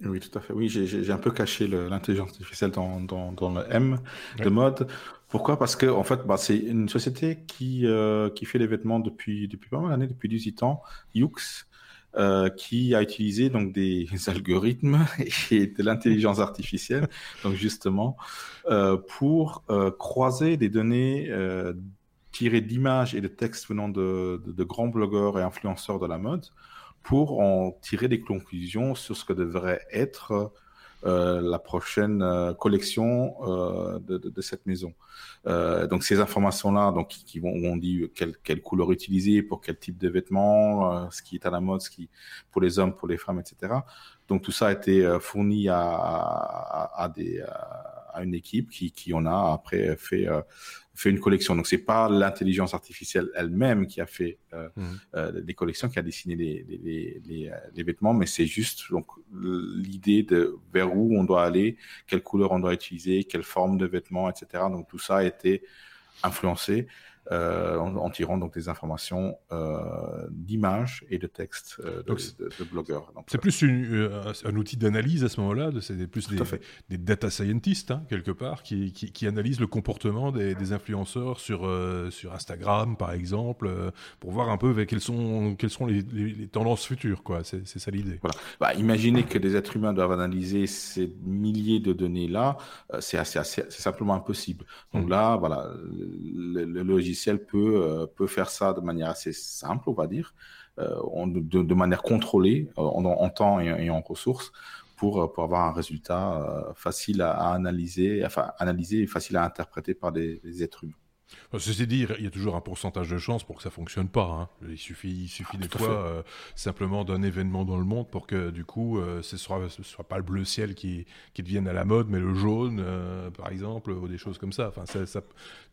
Oui, tout à fait. Oui, j'ai un peu caché l'intelligence artificielle dans, dans, dans, le M de mode. Pourquoi? Parce que en fait, bah, c'est une société qui, euh, qui fait les vêtements depuis, depuis pas mal d'années, depuis 18 ans, Yux, euh, qui a utilisé donc des [LAUGHS] algorithmes [LAUGHS] et de l'intelligence artificielle, donc justement, euh, pour croiser des données tirées d'images et de textes venant de, de, de, grands blogueurs et influenceurs de la mode pour en tirer des conclusions sur ce que devrait être euh, la prochaine euh, collection euh, de, de, de, cette maison. Euh, donc ces informations-là, donc qui, vont, où on dit quelle, quelle, couleur utiliser pour quel type de vêtements, euh, ce qui est à la mode, ce qui pour les hommes, pour les femmes, etc. Donc tout ça a été fourni à, à, à des une équipe qui, qui en a après fait fait une collection. Donc c'est pas l'intelligence artificielle elle-même qui a fait euh, mmh. euh, des collections, qui a dessiné les, les, les, euh, les vêtements, mais c'est juste donc l'idée de vers où on doit aller, quelle couleur on doit utiliser, quelle forme de vêtements, etc. Donc tout ça a été influencé. Euh, en, tirant donc des informations euh, d'images et de textes euh, de, de, blogueurs. C'est plus une, un outil d'analyse à ce moment-là, c'est plus des, des, data scientists, hein, quelque part, qui, qui, qui, analysent le comportement des, des influenceurs sur, sur Instagram, par exemple, pour voir un peu quelles sont, quelles sont les, les, tendances futures. C'est ça l'idée. Voilà. Bah, imaginez que des êtres humains doivent analyser ces milliers de données-là, c'est simplement impossible. Donc mmh. là, voilà, le, le logiciel peut, euh, peut faire ça de manière assez simple, on va dire, euh, de, manière contrôlée euh, en, temps et, en ressources pour, avoir un résultat facile à, analyser, enfin analyser et facile à interpréter par des êtres humains. Ceci dit, il y a toujours un pourcentage de chance pour que ça fonctionne pas. Hein. Il suffit, il suffit des fois euh, simplement d'un événement dans le monde pour que du coup, euh, ce soit, ce soit pas le bleu ciel qui, qui devienne à la mode, mais le jaune, euh, par exemple, ou des choses comme ça. Enfin, ça, ça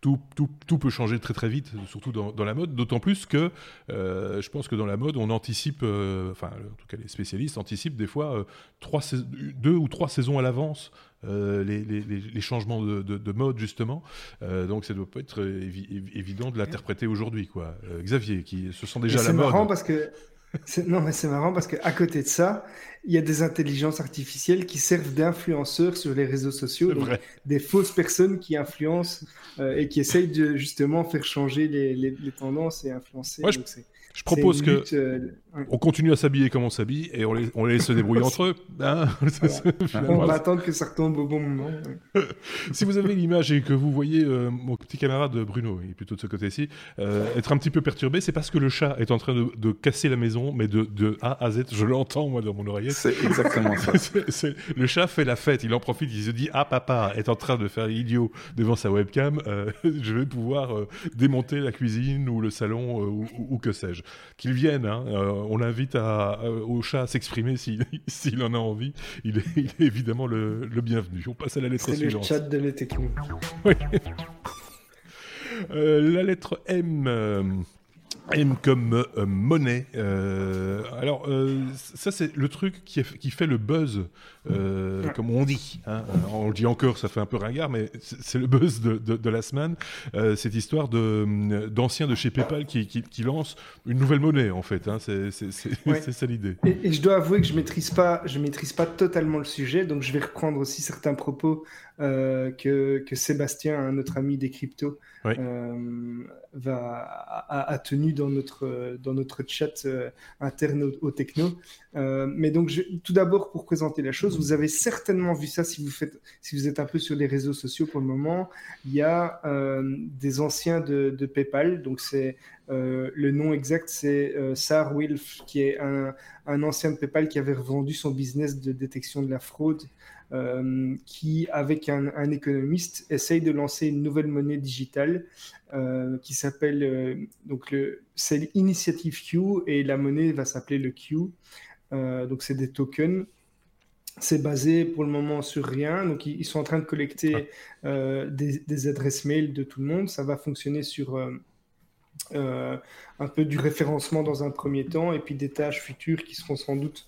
tout, tout, tout, peut changer très très vite, surtout dans, dans la mode. D'autant plus que je pense que dans la mode, on anticipe, enfin, en tout cas les spécialistes anticipent des fois trois, deux ou trois saisons à l'avance euh, les, les, les, changements de, de, de, mode justement. Euh, donc ça ne doit pas être évident de l'interpréter aujourd'hui, quoi. Euh, Xavier, qui se sent déjà la mode. C'est marrant parce que Non, mais c'est marrant parce qu'à côté de ça, il y a des intelligences artificielles qui servent d'influenceurs sur les réseaux sociaux, des fausses personnes qui influencent euh, et qui essayent de justement faire changer les, tendances et influencer. Je propose que euh, on continue à s'habiller comme on s'habille et on les, on laisse se débrouiller entre eux. Hein. [LAUGHS] on va attendre que ça retombe au bon moment. [LAUGHS] si vous avez l'image et que vous voyez euh, mon petit camarade Bruno, il est plutôt de ce côté-ci, euh, être un petit peu perturbé, c'est parce que le chat est en train de, casser la maison, mais de, de, A à Z, je l'entends moi dans mon oreillette. C'est exactement ça. [LAUGHS] le chat fait la fête, il en profite, il se dit ah papa est en train de faire l'idiot devant sa webcam, je vais pouvoir démonter la cuisine ou le salon ou, ou que sais-je qu'il vienne. Hein. Euh, on l'invite au chat à s'exprimer [LAUGHS] s'il en a envie. Il est, évidemment le, bienvenu. On passe à la lettre suivante. C'est le chat de l'été. Euh, la lettre M. Euh, M comme euh, monnaie. Euh, alors, euh, ça, c'est le truc qui, qui, fait le buzz, comme on dit. Hein. On le dit encore, ça fait un peu ringard, mais c'est le buzz de, de, la semaine. cette histoire d'anciens de, chez PayPal qui, qui, lancent une nouvelle monnaie, en fait. Hein. C'est [LAUGHS] ça l'idée. Et, je dois avouer que je ne maîtrise, pas, je maîtrise pas totalement le sujet, donc je vais reprendre aussi certains propos que, que, Sébastien, notre ami des cryptos, va, a, a, tenu dans notre, dans notre chat euh, interne au, techno. Euh, mais donc, je, tout d'abord, pour présenter la chose, vous avez certainement vu ça si vous, faites, si vous êtes un peu sur les réseaux sociaux pour le moment. Il y a euh, des anciens de, de PayPal, donc c'est le nom exact, c'est Sar Wilf, qui est un, un, ancien de PayPal qui avait revendu son business de détection de la fraude euh, qui, avec un, économiste, essaye de lancer une nouvelle monnaie digitale euh, qui s'appelle euh, donc le c'est l'initiative Q et la monnaie va s'appeler le Q. donc c'est des tokens. C'est basé pour le moment sur rien. Donc ils, sont en train de collecter des, des, adresses mail de tout le monde. Ça va fonctionner sur un peu du référencement dans un premier temps et puis des tâches futures qui seront sans doute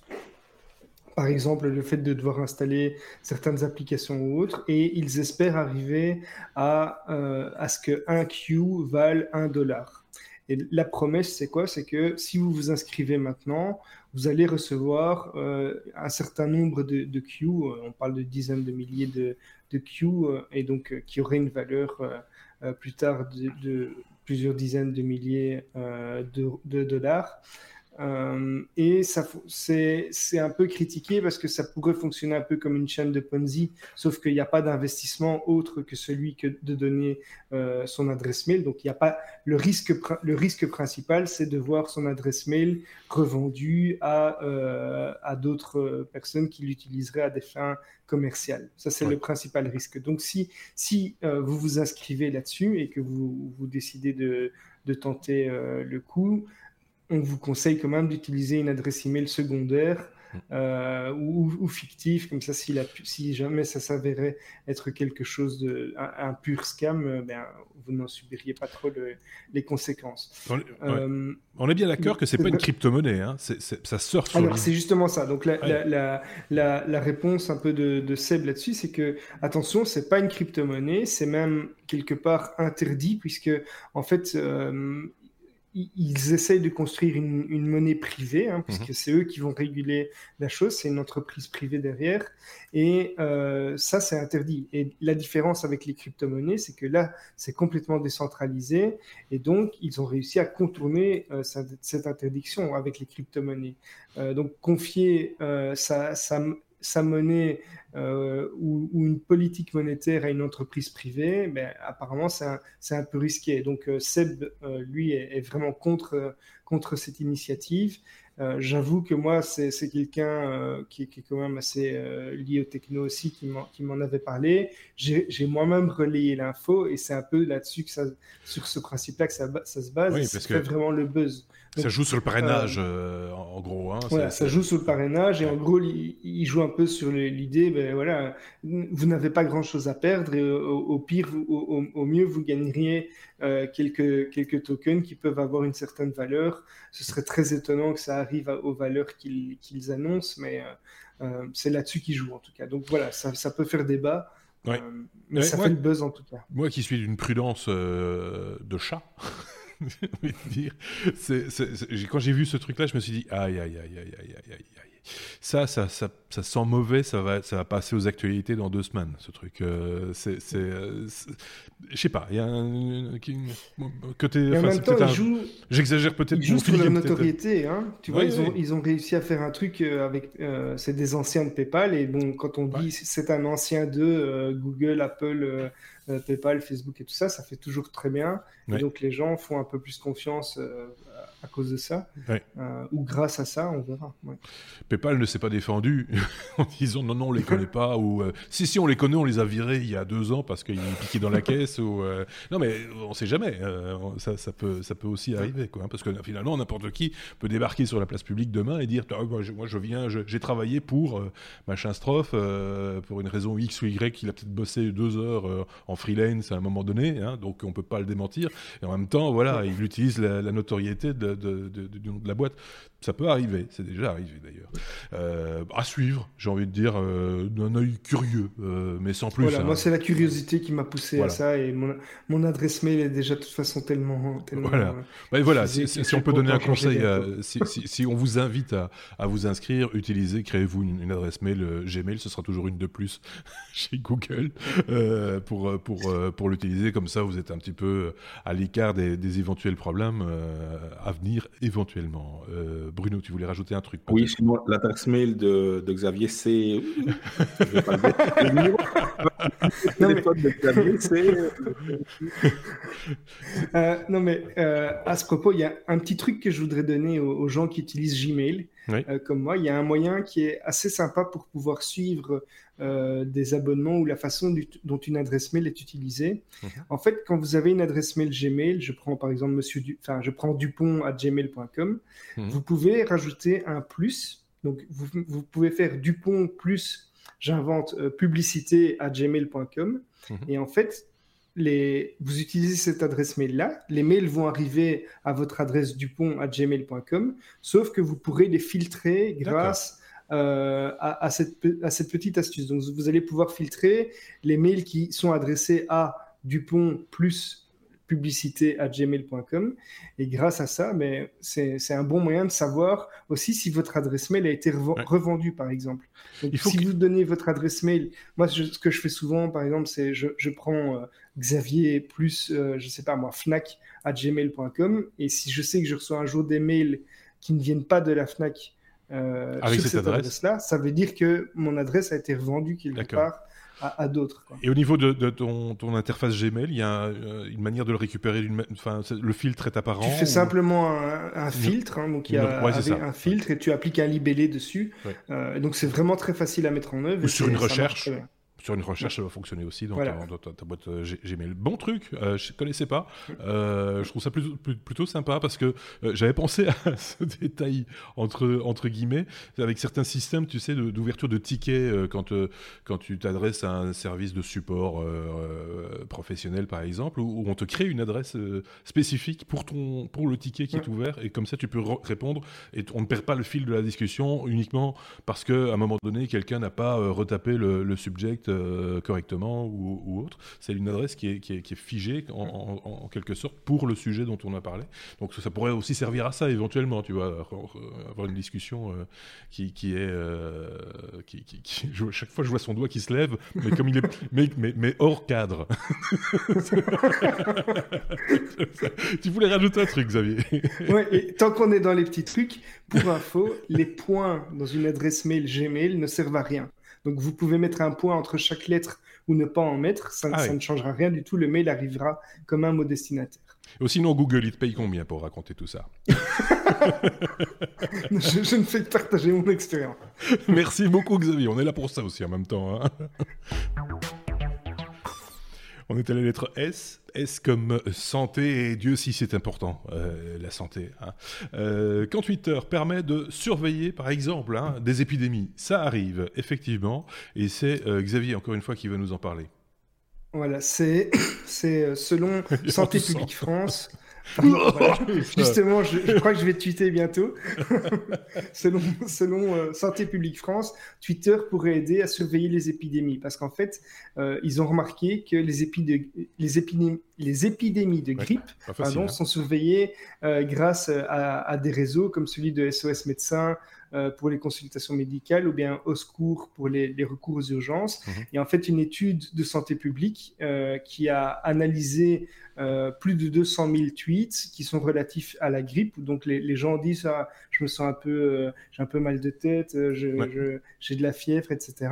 par exemple le fait de devoir installer certaines applications ou autres, et ils espèrent arriver à, euh, à ce que 1 Q vale 1 dollar. Et la promesse, c'est quoi? C'est que si vous vous inscrivez maintenant, vous allez recevoir euh, un certain nombre de, de, Q, euh, on parle de dizaines de milliers de, de Q, et donc qui auraient une valeur plus tard de, plusieurs dizaines de milliers de, dollars. Euh, et ça, c'est, un peu critiqué parce que ça pourrait fonctionner un peu comme une chaîne de Ponzi, sauf qu'il n'y a pas d'investissement autre que celui que de donner euh, son adresse mail. Donc il n'y a pas le risque. Le risque principal, c'est de voir son adresse mail revendue à, euh, à d'autres personnes qui l'utiliseraient à des fins commerciales. Ça, c'est le principal risque. Donc si, si vous vous inscrivez là-dessus et que vous, vous décidez de, de tenter le coup, on vous conseille quand même d'utiliser une adresse email secondaire mm. euh, ou, fictive, comme ça, si, si jamais ça s'avérait être quelque chose de un, pur scam, euh, ben, vous n'en subiriez pas trop les conséquences. On, est bien d'accord que c'est pas une crypto-monnaie, hein. ça sort sur. Alors c'est justement ça. Donc la, la, réponse un peu de, Seb là-dessus, c'est que attention, c'est pas une crypto-monnaie, c'est même quelque part interdit puisque en fait euh, ils essayent de construire une, monnaie privée, hein, puisque mhm. c'est eux qui vont réguler la chose, c'est une entreprise privée derrière, et euh, ça c'est interdit. Et la différence avec les crypto-monnaies, c'est que là c'est complètement décentralisé, et donc ils ont réussi à contourner euh, cette, interdiction avec les crypto-monnaies. Euh, donc confier sa, sa monnaie euh, ou, une politique monétaire à une entreprise privée, ben, apparemment, c'est un, un, peu risqué. Donc, euh, Seb, euh, lui, est, vraiment contre, contre cette initiative. J'avoue que moi, c'est quelqu'un qui, qui, est quand même assez lié au techno aussi, qui m'en avait parlé. J'ai moi-même relayé l'info et c'est un peu là-dessus que ça, sur ce principe-là que ça, ça, se base. Oui, parce que... fait vraiment le buzz ça joue sur le parrainage, euh, euh, en gros. Hein, ça joue sur le parrainage et en gros, il, joue un peu sur l'idée, ben voilà, vous n'avez pas grand-chose à perdre et au, pire, au, mieux, vous gagneriez euh, quelques, quelques tokens qui peuvent avoir une certaine valeur. Ce serait très étonnant que ça arrive aux valeurs qu'ils annoncent, mais c'est là-dessus qu'ils jouent en tout cas. Donc voilà, ça, ça peut faire débat. mais ça fait le buzz en tout cas. Moi qui suis d'une prudence de chat. [LAUGHS] dire, quand j'ai vu ce truc-là, je me suis dit aïe aïe aïe aïe aïe aïe aïe ça, ça, ça, ça, sent mauvais, ça va, ça va passer aux actualités dans deux semaines, ce truc. Euh, c'est, euh, je sais pas, il y a un, côté. en même temps, J'exagère peut-être. Ils jouent sur la notoriété, hein. Tu vois, ils, ont, ils ont réussi à faire un truc euh, avec. c'est des anciens de PayPal, et bon, quand on dit c'est un ancien de Google, Apple. PayPal, Facebook et tout ça, ça fait toujours très bien. Et donc les gens font un peu plus confiance à cause de ça, euh, ou grâce à ça, on verra. PayPal ne s'est pas défendu [LAUGHS] en disant non, non, on les connaît pas, ou euh, si, si, on les connaît, on les a virés il y a deux ans parce qu'ils piquaient dans la caisse, ou euh, non, mais on sait jamais, ça, ça, peut, ça peut aussi arriver, quoi, hein, parce que finalement, n'importe qui peut débarquer sur la place publique demain et dire ah, moi, je, viens, j'ai travaillé pour machin strophe, pour une raison X ou Y, il a peut-être bossé deux heures en freelance à un moment donné, hein, donc on peut pas le démentir, et en même temps, voilà, il utilise la, la notoriété de de, de, la boîte. Ça peut arriver, c'est déjà arrivé d'ailleurs. Euh, à suivre, j'ai envie de dire, euh, d'un œil curieux, euh, mais sans plus. Voilà, moi c'est la curiosité qui m'a poussé à ça et mon, mon, adresse mail est déjà de toute façon tellement. tellement voilà, voilà si, on peut donner un conseil, si, si, on vous invite à, à vous inscrire, utilisez, créez-vous une, adresse mail Gmail, ce sera toujours une de plus [LAUGHS] chez Google pour, pour, pour l'utiliser. Comme ça, vous êtes un petit peu à l'écart des, des éventuels problèmes à venir éventuellement. Euh, Bruno, tu voulais rajouter un truc Oui, moi, l'adresse mail de, de, Xavier, c'est. non, mais euh, à ce propos, il y a un petit truc que je voudrais donner aux gens qui utilisent Gmail. Euh, comme moi, il y a un moyen qui est assez sympa pour pouvoir suivre euh, des abonnements ou la façon dont une adresse mail est utilisée. Mhm. En fait, quand vous avez une adresse mail Gmail, je prends par exemple Monsieur enfin, je prends Dupont à gmail.com, mhm. vous pouvez rajouter un plus. Donc, vous, pouvez faire Dupont plus, j'invente euh, publicité à gmail.com. Mhm. Et en fait, vous utilisez cette adresse mail-là, les mails vont arriver à votre adresse dupont à gmail.com, sauf que vous pourrez les filtrer grâce euh, à, cette, à, cette, petite astuce. Donc, vous allez pouvoir filtrer les mails qui sont adressés à dupont plus publicité à gmail.com. Et grâce à ça, mais c'est un bon moyen de savoir aussi si votre adresse mail a été revendue, par exemple. Donc, si vous donnez votre adresse mail, moi, ce que je fais souvent, par exemple, c'est je, je prends euh, Xavier plus, euh, je sais pas moi, Fnac à gmail.com. Et si je sais que je reçois un jour des mails qui ne viennent pas de la Fnac, euh, sur cette, adresse-là, ça veut dire que mon adresse a été revendue quelque part à, d'autres. Et au niveau de, ton, ton, interface Gmail, il y a euh, une manière de le récupérer. Enfin, le filtre est apparent. Tu fais simplement un, filtre, hein, donc il y a un filtre et tu appliques un libellé dessus. Euh, donc c'est vraiment très facile à mettre en œuvre. Ou sur une recherche. Sur une recherche, ça va fonctionner aussi dans, ta, boîte euh, Gmail. Bon truc, euh, je ne connaissais pas. Euh, je trouve ça plutôt, plutôt sympa parce que j'avais pensé [LAUGHS] à ce détail entre, entre guillemets, avec certains systèmes, tu sais, d'ouverture de, tickets quand, quand tu t'adresses à un service de support professionnel, par exemple, où, on te crée une adresse spécifique pour, ton, pour le ticket qui est ouvert et comme ça tu peux répondre et on ne perd pas le fil de la discussion uniquement parce qu'à un moment donné, quelqu'un n'a pas retapé le, le subject euh, correctement ou, autre. C'est une adresse qui est, figée en, quelque sorte pour le sujet dont on a parlé. Donc ça, pourrait aussi servir à ça éventuellement, tu vois, avoir une discussion euh, qui, est... Euh, chaque fois je vois son doigt qui se lève, mais comme il est... [LAUGHS] mais, mais, mais hors cadre. [LAUGHS] tu voulais rajouter un truc, Xavier [LAUGHS] Ouais, tant qu'on est dans les petits trucs, pour info, les points dans une adresse mail Gmail ne servent à rien. Donc vous pouvez mettre un point entre chaque lettre ou ne pas en mettre, ça, ah ne changera rien du tout, le mail arrivera comme un mot destinataire. Ou sinon, Google, il te paye combien pour raconter tout ça? [LAUGHS] Je, ne fais que partager mon expérience. Merci beaucoup, Xavier. On est là pour ça aussi en même temps. Hein. On est à la lettre S. S comme santé, et Dieu si c'est important, euh, la santé. Hein. Euh, quand Twitter permet de surveiller, par exemple, hein, des épidémies, ça arrive, effectivement, et c'est euh, Xavier, encore une fois, qui va nous en parler. Voilà, c'est [COUGHS] selon [LAUGHS] Santé publique France, [LAUGHS] Justement, je, crois que je vais tweeter bientôt. [LAUGHS] selon selon euh, Santé publique France, Twitter pourrait aider à surveiller les épidémies parce qu'en fait, euh, ils ont remarqué que les, les, les épidémies de grippe hein. sont surveillées grâce à, des réseaux comme celui de SOS Médecins, euh, pour les consultations médicales ou bien au secours pour les, recours aux urgences. Mhm. Et en fait, une étude de santé publique euh, qui a analysé euh, plus de 200 000 tweets qui sont relatifs à la grippe. Donc les, gens disent ah, je me sens un peu, j'ai un peu mal de tête, j'ai de la fièvre, etc.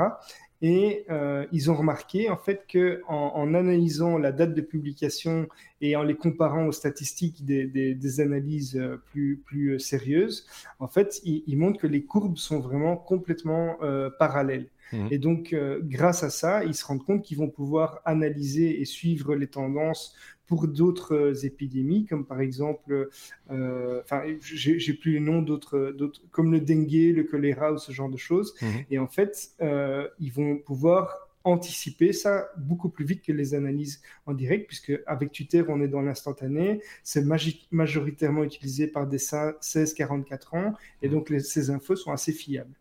Et euh, ils ont remarqué en fait que en, analysant la date de publication et en les comparant aux statistiques des, analyses euh, plus, plus euh, sérieuses, en fait, ils, montrent que les courbes sont vraiment complètement parallèles. Mmh. Et donc, grâce à ça, ils se rendent compte qu'ils vont pouvoir analyser et suivre les tendances pour d'autres euh, épidémies, comme par exemple, euh, enfin, j'ai plus les noms d'autres, comme le dengue, le choléra ou ce genre de choses. Mhm. Et en fait, euh, ils vont pouvoir anticiper ça beaucoup plus vite que les analyses en direct, puisque avec Twitter, on est dans l'instantané. C'est majoritairement utilisé par des 16-44 ans, et donc ces infos sont assez fiables.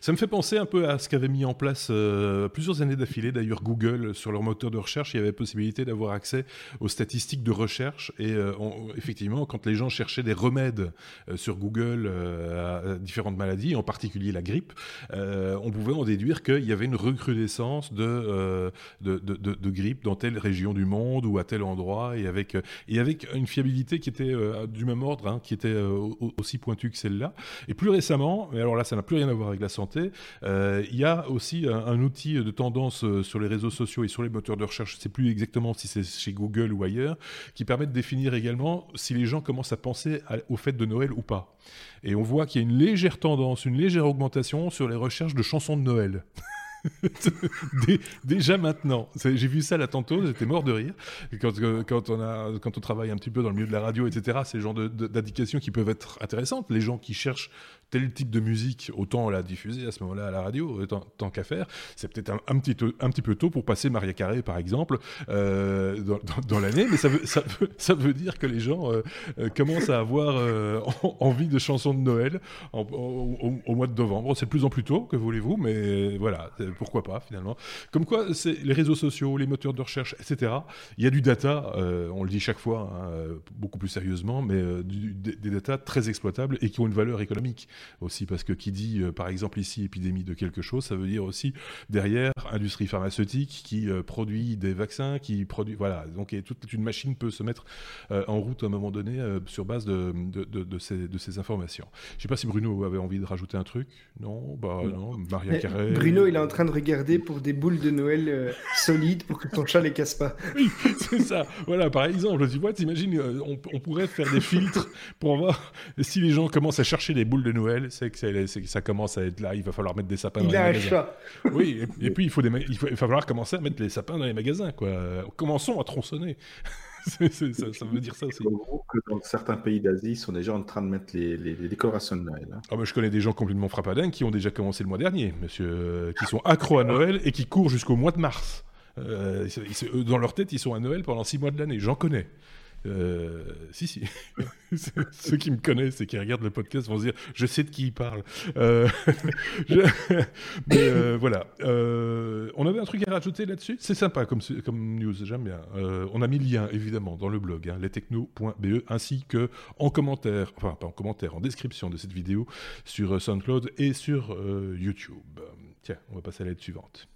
Ça me fait penser un peu à ce qu'avait mis en place euh, plusieurs années d'affilée, d'ailleurs Google, sur leur moteur de recherche, il y avait possibilité d'avoir accès aux statistiques de recherche, et euh, effectivement, quand les gens cherchaient des remèdes euh, sur Google à différentes maladies, en particulier la grippe, on pouvait en déduire qu'il y avait une recrudescence euh, de, grippe dans telle région du monde ou à tel endroit, et avec, euh, et avec une fiabilité qui était euh, du même ordre, hein, qui était aussi pointue que celle-là. Et plus récemment, mais alors là, ça n'a plus rien à voir avec la santé, il y a aussi un, outil de tendance sur les réseaux sociaux et sur les moteurs de recherche, je ne sais plus exactement si c'est chez Google ou ailleurs, qui permet de définir également si les gens commencent à penser au fait de Noël ou pas. Et on voit qu'il y a une légère tendance, une légère augmentation sur les recherches de chansons de Noël. [LAUGHS] Déjà maintenant. J'ai vu ça là tantôt, j'étais mort de rire. Quand, euh, quand, on a, quand on travaille un petit peu dans le milieu de la radio, etc., c'est le genre d'indications qui peuvent être intéressantes. Les gens qui cherchent tel type de musique, autant la diffuser à ce moment-là à la radio, tant, qu'à faire. C'est peut-être un, petit, un petit peu tôt pour passer Maria Carré, par exemple, euh, dans, l'année, mais ça veut, ça, veut, ça veut, dire que les gens euh, commencent à avoir envie de chansons de Noël au, mois de novembre. C'est de plus en plus tôt, que voulez-vous, mais voilà, pourquoi pas finalement. Comme quoi, les réseaux sociaux, les moteurs de recherche, etc. Il y a du data, euh, on le dit chaque fois, hein, euh, beaucoup plus sérieusement, mais euh, des, data très exploitables et qui ont une valeur économique aussi, parce que qui dit, par exemple ici, épidémie de quelque chose, ça veut dire aussi derrière industrie pharmaceutique qui produit des vaccins, qui produit, voilà, donc toute une machine peut se mettre en route à un moment donné sur base de, de, ces, de ces informations. Je ne sais pas si Bruno avait envie de rajouter un truc. Non, bah non, Maria Carré. Bruno, il est en train de regarder pour des boules de Noël euh, solides pour que ton chat les casse pas. Oui, [LAUGHS] c'est ça. Voilà, par exemple, dis, vois, t'imagines, euh, on, on, pourrait faire des filtres pour voir si les gens commencent à chercher des boules de Noël, c'est que, ça commence à être là, il va falloir mettre des sapins dans les magasins. Il a un chat. [LAUGHS] Oui, et, puis il, faut des, il, faut, il va falloir commencer à mettre les sapins dans les magasins, quoi. Commençons à tronçonner. [LAUGHS] ça, veut dire ça aussi. que dans certains pays d'Asie, ils sont déjà en train de mettre les, décorations de Noël. Hein. Ah, je connais des gens complètement frappadins qui ont déjà commencé le mois dernier, monsieur, euh, qui sont accros à Noël et qui courent jusqu'au mois de mars. Euh, dans leur tête, ils sont à Noël pendant six mois de l'année. J'en connais. Euh, si, si. [LAUGHS] Ceux qui me connaissent et qui regardent le podcast vont se dire je sais de qui il parle. Euh, [LAUGHS] mais euh, voilà. on avait un truc à rajouter là-dessus? C'est sympa comme, comme news, j'aime bien. on a mis le lien évidemment dans le blog, hein, lestechno.be, ainsi que en commentaire, enfin pas en commentaire, en description de cette vidéo sur SoundCloud et sur YouTube. Tiens, on va passer à l'aide suivante.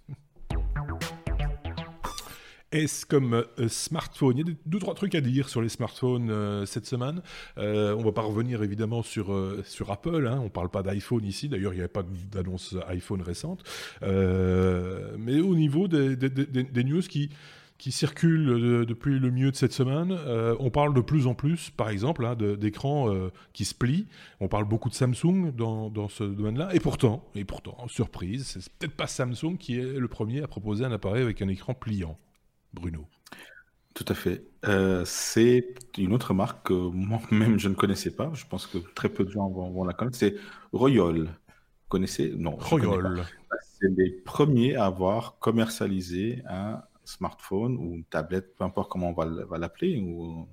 S comme euh, smartphone? Il y a deux, trois trucs à dire sur les smartphones euh, cette semaine. Euh, on va pas revenir évidemment sur, sur Apple. Hein. On ne parle pas d'iPhone ici. D'ailleurs, il n'y a pas d'annonce iPhone récente. mais au niveau des, des, news qui, qui circulent depuis le milieu de cette semaine, on parle de plus en plus, par exemple, hein, d'écrans qui se plient. On parle beaucoup de Samsung dans, dans ce domaine-là. Et pourtant, et pourtant, surprise, c'est peut-être pas Samsung qui est le premier à proposer un appareil avec un écran pliant. Bruno. Tout à fait. Euh, c'est une autre marque que moi-même je ne connaissais pas. Je pense que très peu de gens vont, la connaître. C'est Royol. Vous connaissez? Non. Royol. C'est les premiers à avoir commercialisé un smartphone ou une tablette, peu importe comment on va l'appeler, ou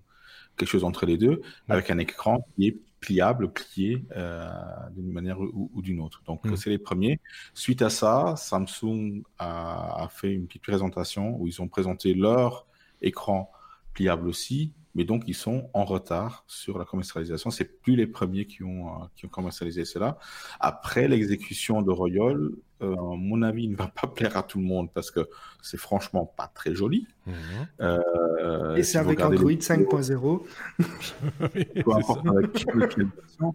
quelque chose entre les deux, avec un écran qui est pliable, plié euh, d'une manière ou, d'une autre. Donc, hmm. c'est les premiers. Suite à ça, Samsung a, fait une petite présentation où ils ont présenté leur écran pliables aussi, mais donc ils sont en retard sur la commercialisation. C'est plus les premiers qui ont, euh, qui ont commercialisé cela. Après l'exécution de Royal, euh, à mon avis, il ne va pas [LAUGHS] plaire à tout le monde parce que c'est franchement pas très joli. Mhm. Euh, Et c'est avec Android 5.0. [LAUGHS] Peu importe avec quelle version.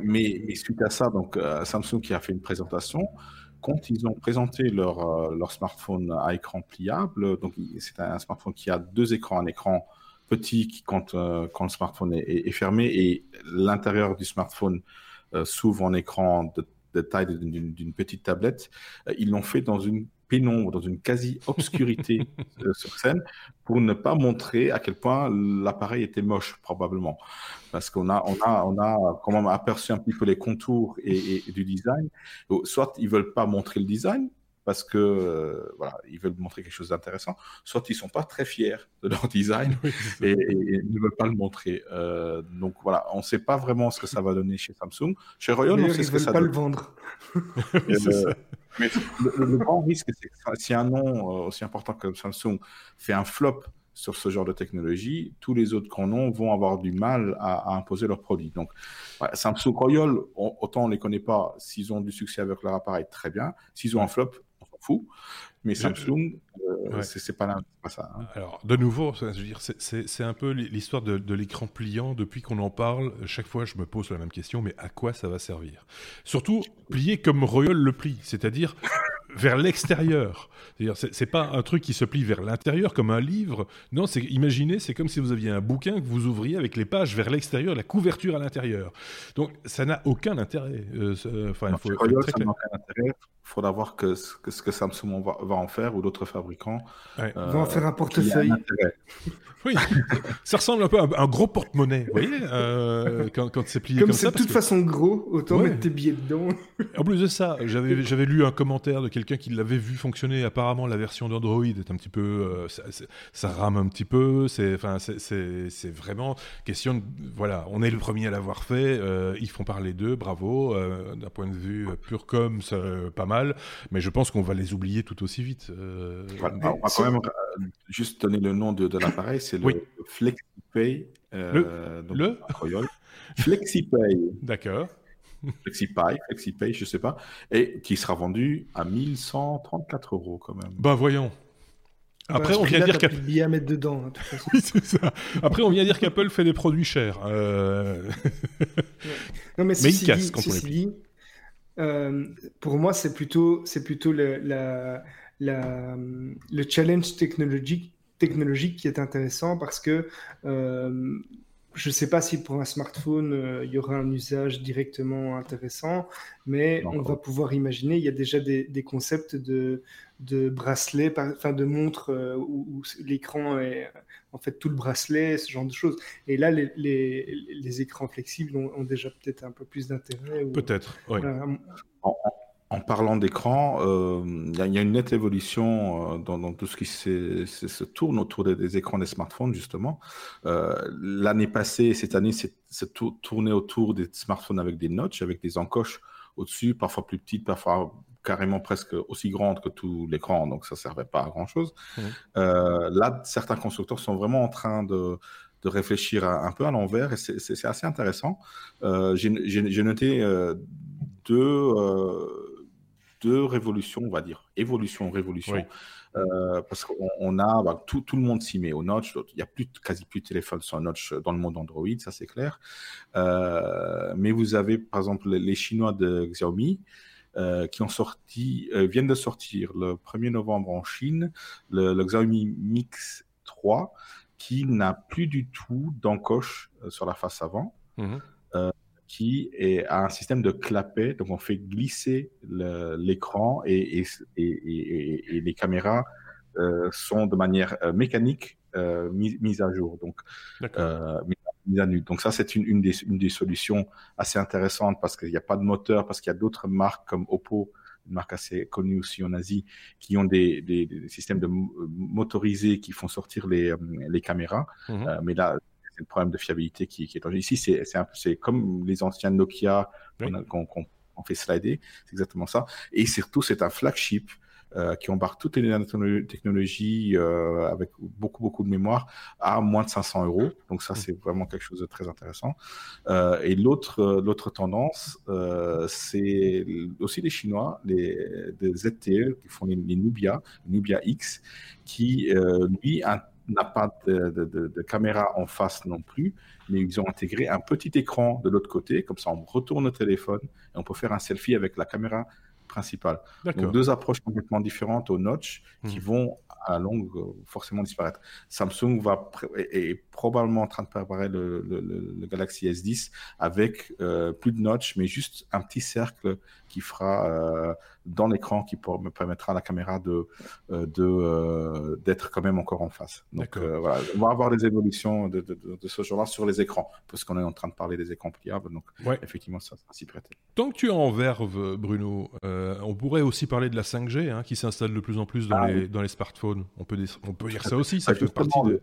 mais, mais suite à ça, donc Samsung qui a fait une présentation, quand ils ont présenté leur, euh, leur smartphone à écran pliable, donc c'est un smartphone qui a deux écrans, un écran petit quand, euh, quand le smartphone est, fermé et l'intérieur du smartphone euh, s'ouvre en écran de, de taille d'une petite tablette. ils l'ont fait dans une pénombre, dans une quasi-obscurité [LAUGHS] sur scène, pour ne pas montrer à quel point l'appareil était moche, probablement. Parce qu'on a, on a, on a quand même aperçu un petit peu les contours et, du design. Soit ils veulent pas montrer le design, parce que euh, voilà, ils veulent montrer quelque chose d'intéressant, soit ils sont pas très fiers de leur design et, ne veulent pas le montrer. Euh, donc voilà, on ne sait pas vraiment ce que ça va donner chez Samsung. Chez Royal, on sait ce que ça pas le vendre. [LAUGHS] Mais le, grand risque, c'est que si un nom euh, aussi important que Samsung fait un flop sur ce genre de technologie, tous les autres grands noms vont avoir du mal à, imposer leurs produits. Donc, Samsung Royal, autant on ne les connaît pas, s'ils ont du succès avec leur appareil, très bien. S'ils ont un flop, fout. Mais Samsung, euh, c'est pas, ça. Hein. Alors, de nouveau, c'est un peu l'histoire de, l'écran pliant. Depuis qu'on en parle, chaque fois, je me pose la même question mais à quoi ça va servir? Surtout, plier comme Royal le plie, c'est-à-dire vers l'extérieur. C'est-à-dire, c'est pas un truc qui se plie vers l'intérieur comme un livre. Non, c'est imaginez, c'est comme si vous aviez un bouquin que vous ouvriez avec les pages vers l'extérieur, la couverture à l'intérieur. Donc, ça n'a aucun intérêt. Euh, enfin, il faut, Royal, ça n'a aucun intérêt il faudra voir que, ce que Samsung va, va, en faire ou d'autres fabricants. Ouais. Euh, va en faire un portefeuille. [LAUGHS] oui, ça ressemble un peu à un, gros porte-monnaie, vous voyez, euh, quand, quand c'est plié comme, comme ça. Comme c'est de toute façon gros, autant mettre tes billets dedans. en plus de ça, j'avais lu un commentaire de quelqu'un qui l'avait vu fonctionner. Apparemment, la version d'Android est un petit peu, euh, ça, ça, rame un petit peu. C'est, enfin, c'est vraiment question. De, voilà, on est le premier à l'avoir fait. Euh, ils font parler d'eux, bravo. D'un point de vue pur comme, pas mal mais je pense qu'on va les oublier tout aussi vite. Euh, on va quand même euh, juste donner le nom de, l'appareil, c'est le FlexiPay. Euh, le, FlexiPay. D'accord. [LAUGHS] FlexiPay, FlexiPay, je sais pas, et qui sera vendu à 1134 euros quand même. Bah voyons. Après, on vient dire qu'Apple. à mettre dedans. Hein, [LAUGHS] oui, c'est ça. Après, on vient dire qu'Apple fait des produits chers. Non, mais, mais il casse quand on les plie. Euh, pour moi, c'est plutôt, c'est plutôt le, la, le challenge technologique, technologique qui est intéressant parce que euh, je ne sais pas si pour un smartphone, euh, il y aura un usage directement intéressant, mais on va pouvoir imaginer, il y a déjà des, des concepts de, de bracelets, enfin de montres où l'écran est en fait tout le bracelet, ce genre de choses. Et là, les, les, écrans flexibles ont, déjà peut-être un peu plus d'intérêt. Peut-être, oui. En, parlant d'écran, euh, il y, a une nette évolution euh, dans, tout ce qui se, tourne autour des, écrans des smartphones, justement. Euh, l'année passée, cette année, c'est tourné autour des smartphones avec des notches, avec des encoches au-dessus, parfois plus petites, parfois carrément presque aussi grande que tout l'écran, donc ça servait pas à grand chose. Mmh. Euh, là, certains constructeurs sont vraiment en train de, de réfléchir un peu à l'envers et c'est assez intéressant. J'ai noté deux, deux révolutions, on va dire, évolution, révolution. Euh, parce qu'on a bah, tout, tout, le monde s'y met au notch. Il n'y a plus quasi plus de téléphone sur notch dans le monde Android, ça c'est clair. Euh, mais vous avez par exemple les Chinois de Xiaomi euh, qui ont sorti, viennent de sortir le 1er novembre en Chine, le, Xiaomi Mix 3, qui n'a plus du tout d'encoche sur la face avant, mhm. Qui est, a un système de clapet, donc on fait glisser l'écran et, et, et, et, les caméras sont de manière mécanique mises à jour. Donc, donc ça, c'est une, des, solutions assez intéressantes parce qu'il n'y a pas de moteur, parce qu'il y a d'autres marques comme Oppo, une marque assez connue aussi en Asie, qui ont des, systèmes de motorisés qui font sortir les, euh, caméras. Mhm. Euh, mais là, le problème de fiabilité qui, est en Ici, c'est comme les anciens Nokia qu'on fait slider, c'est exactement ça. Et surtout, c'est un flagship euh, qui embarque toutes les technologies euh, avec beaucoup, beaucoup de mémoire à moins de 500 euros. Donc ça, c'est vraiment quelque chose de très intéressant. Euh, et l'autre, l'autre tendance, c'est aussi les Chinois, les, ZTE, qui font les, Nubia, Nubia X, qui, lui, n'a pas de, de, caméra en face non plus, mais ils ont intégré un petit écran de l'autre côté, comme ça on retourne le téléphone et on peut faire un selfie avec la caméra principale. Donc deux approches complètement différentes au notch qui hmm. vont à longue euh, forcément disparaître. Samsung va est, probablement en train de préparer le, le, Galaxy S10 avec euh, plus de notch, mais juste un petit cercle qui fera euh, dans l'écran qui me permettra à la caméra de de d'être quand même encore en face. Donc voilà, on va avoir des évolutions de, de, de ce genre-là sur les écrans, parce qu'on est en train de parler des écrans pliables. Donc effectivement, ça, ça s'y prêter. Tant que tu es en verve, Bruno, on pourrait aussi parler de la 5G hein, qui s'installe de plus en plus dans, ah les, dans les smartphones on peut, on peut dire ça aussi, ça fait partie de...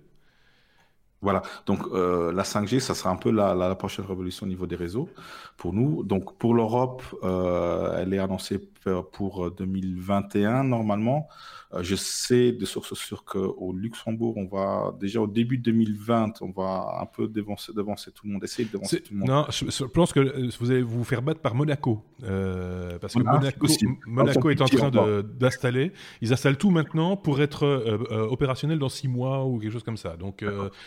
Voilà, donc euh, la 5G, ça sera un peu la, la, prochaine révolution au niveau des réseaux pour nous. Donc pour l'Europe, euh, elle est annoncée pour 2021 normalement. Euh, je sais de sources sûres qu'au Luxembourg, on va déjà au début de 2020, on va un peu devancer, devancer tout le monde, essayer de devancer tout le monde. Non, je, pense que euh, vous allez vous faire battre par Monaco. Euh, parce que Monaco, Monaco est en train d'installer. Ils installent tout maintenant pour être opérationnel dans six mois ou quelque chose comme ça. Donc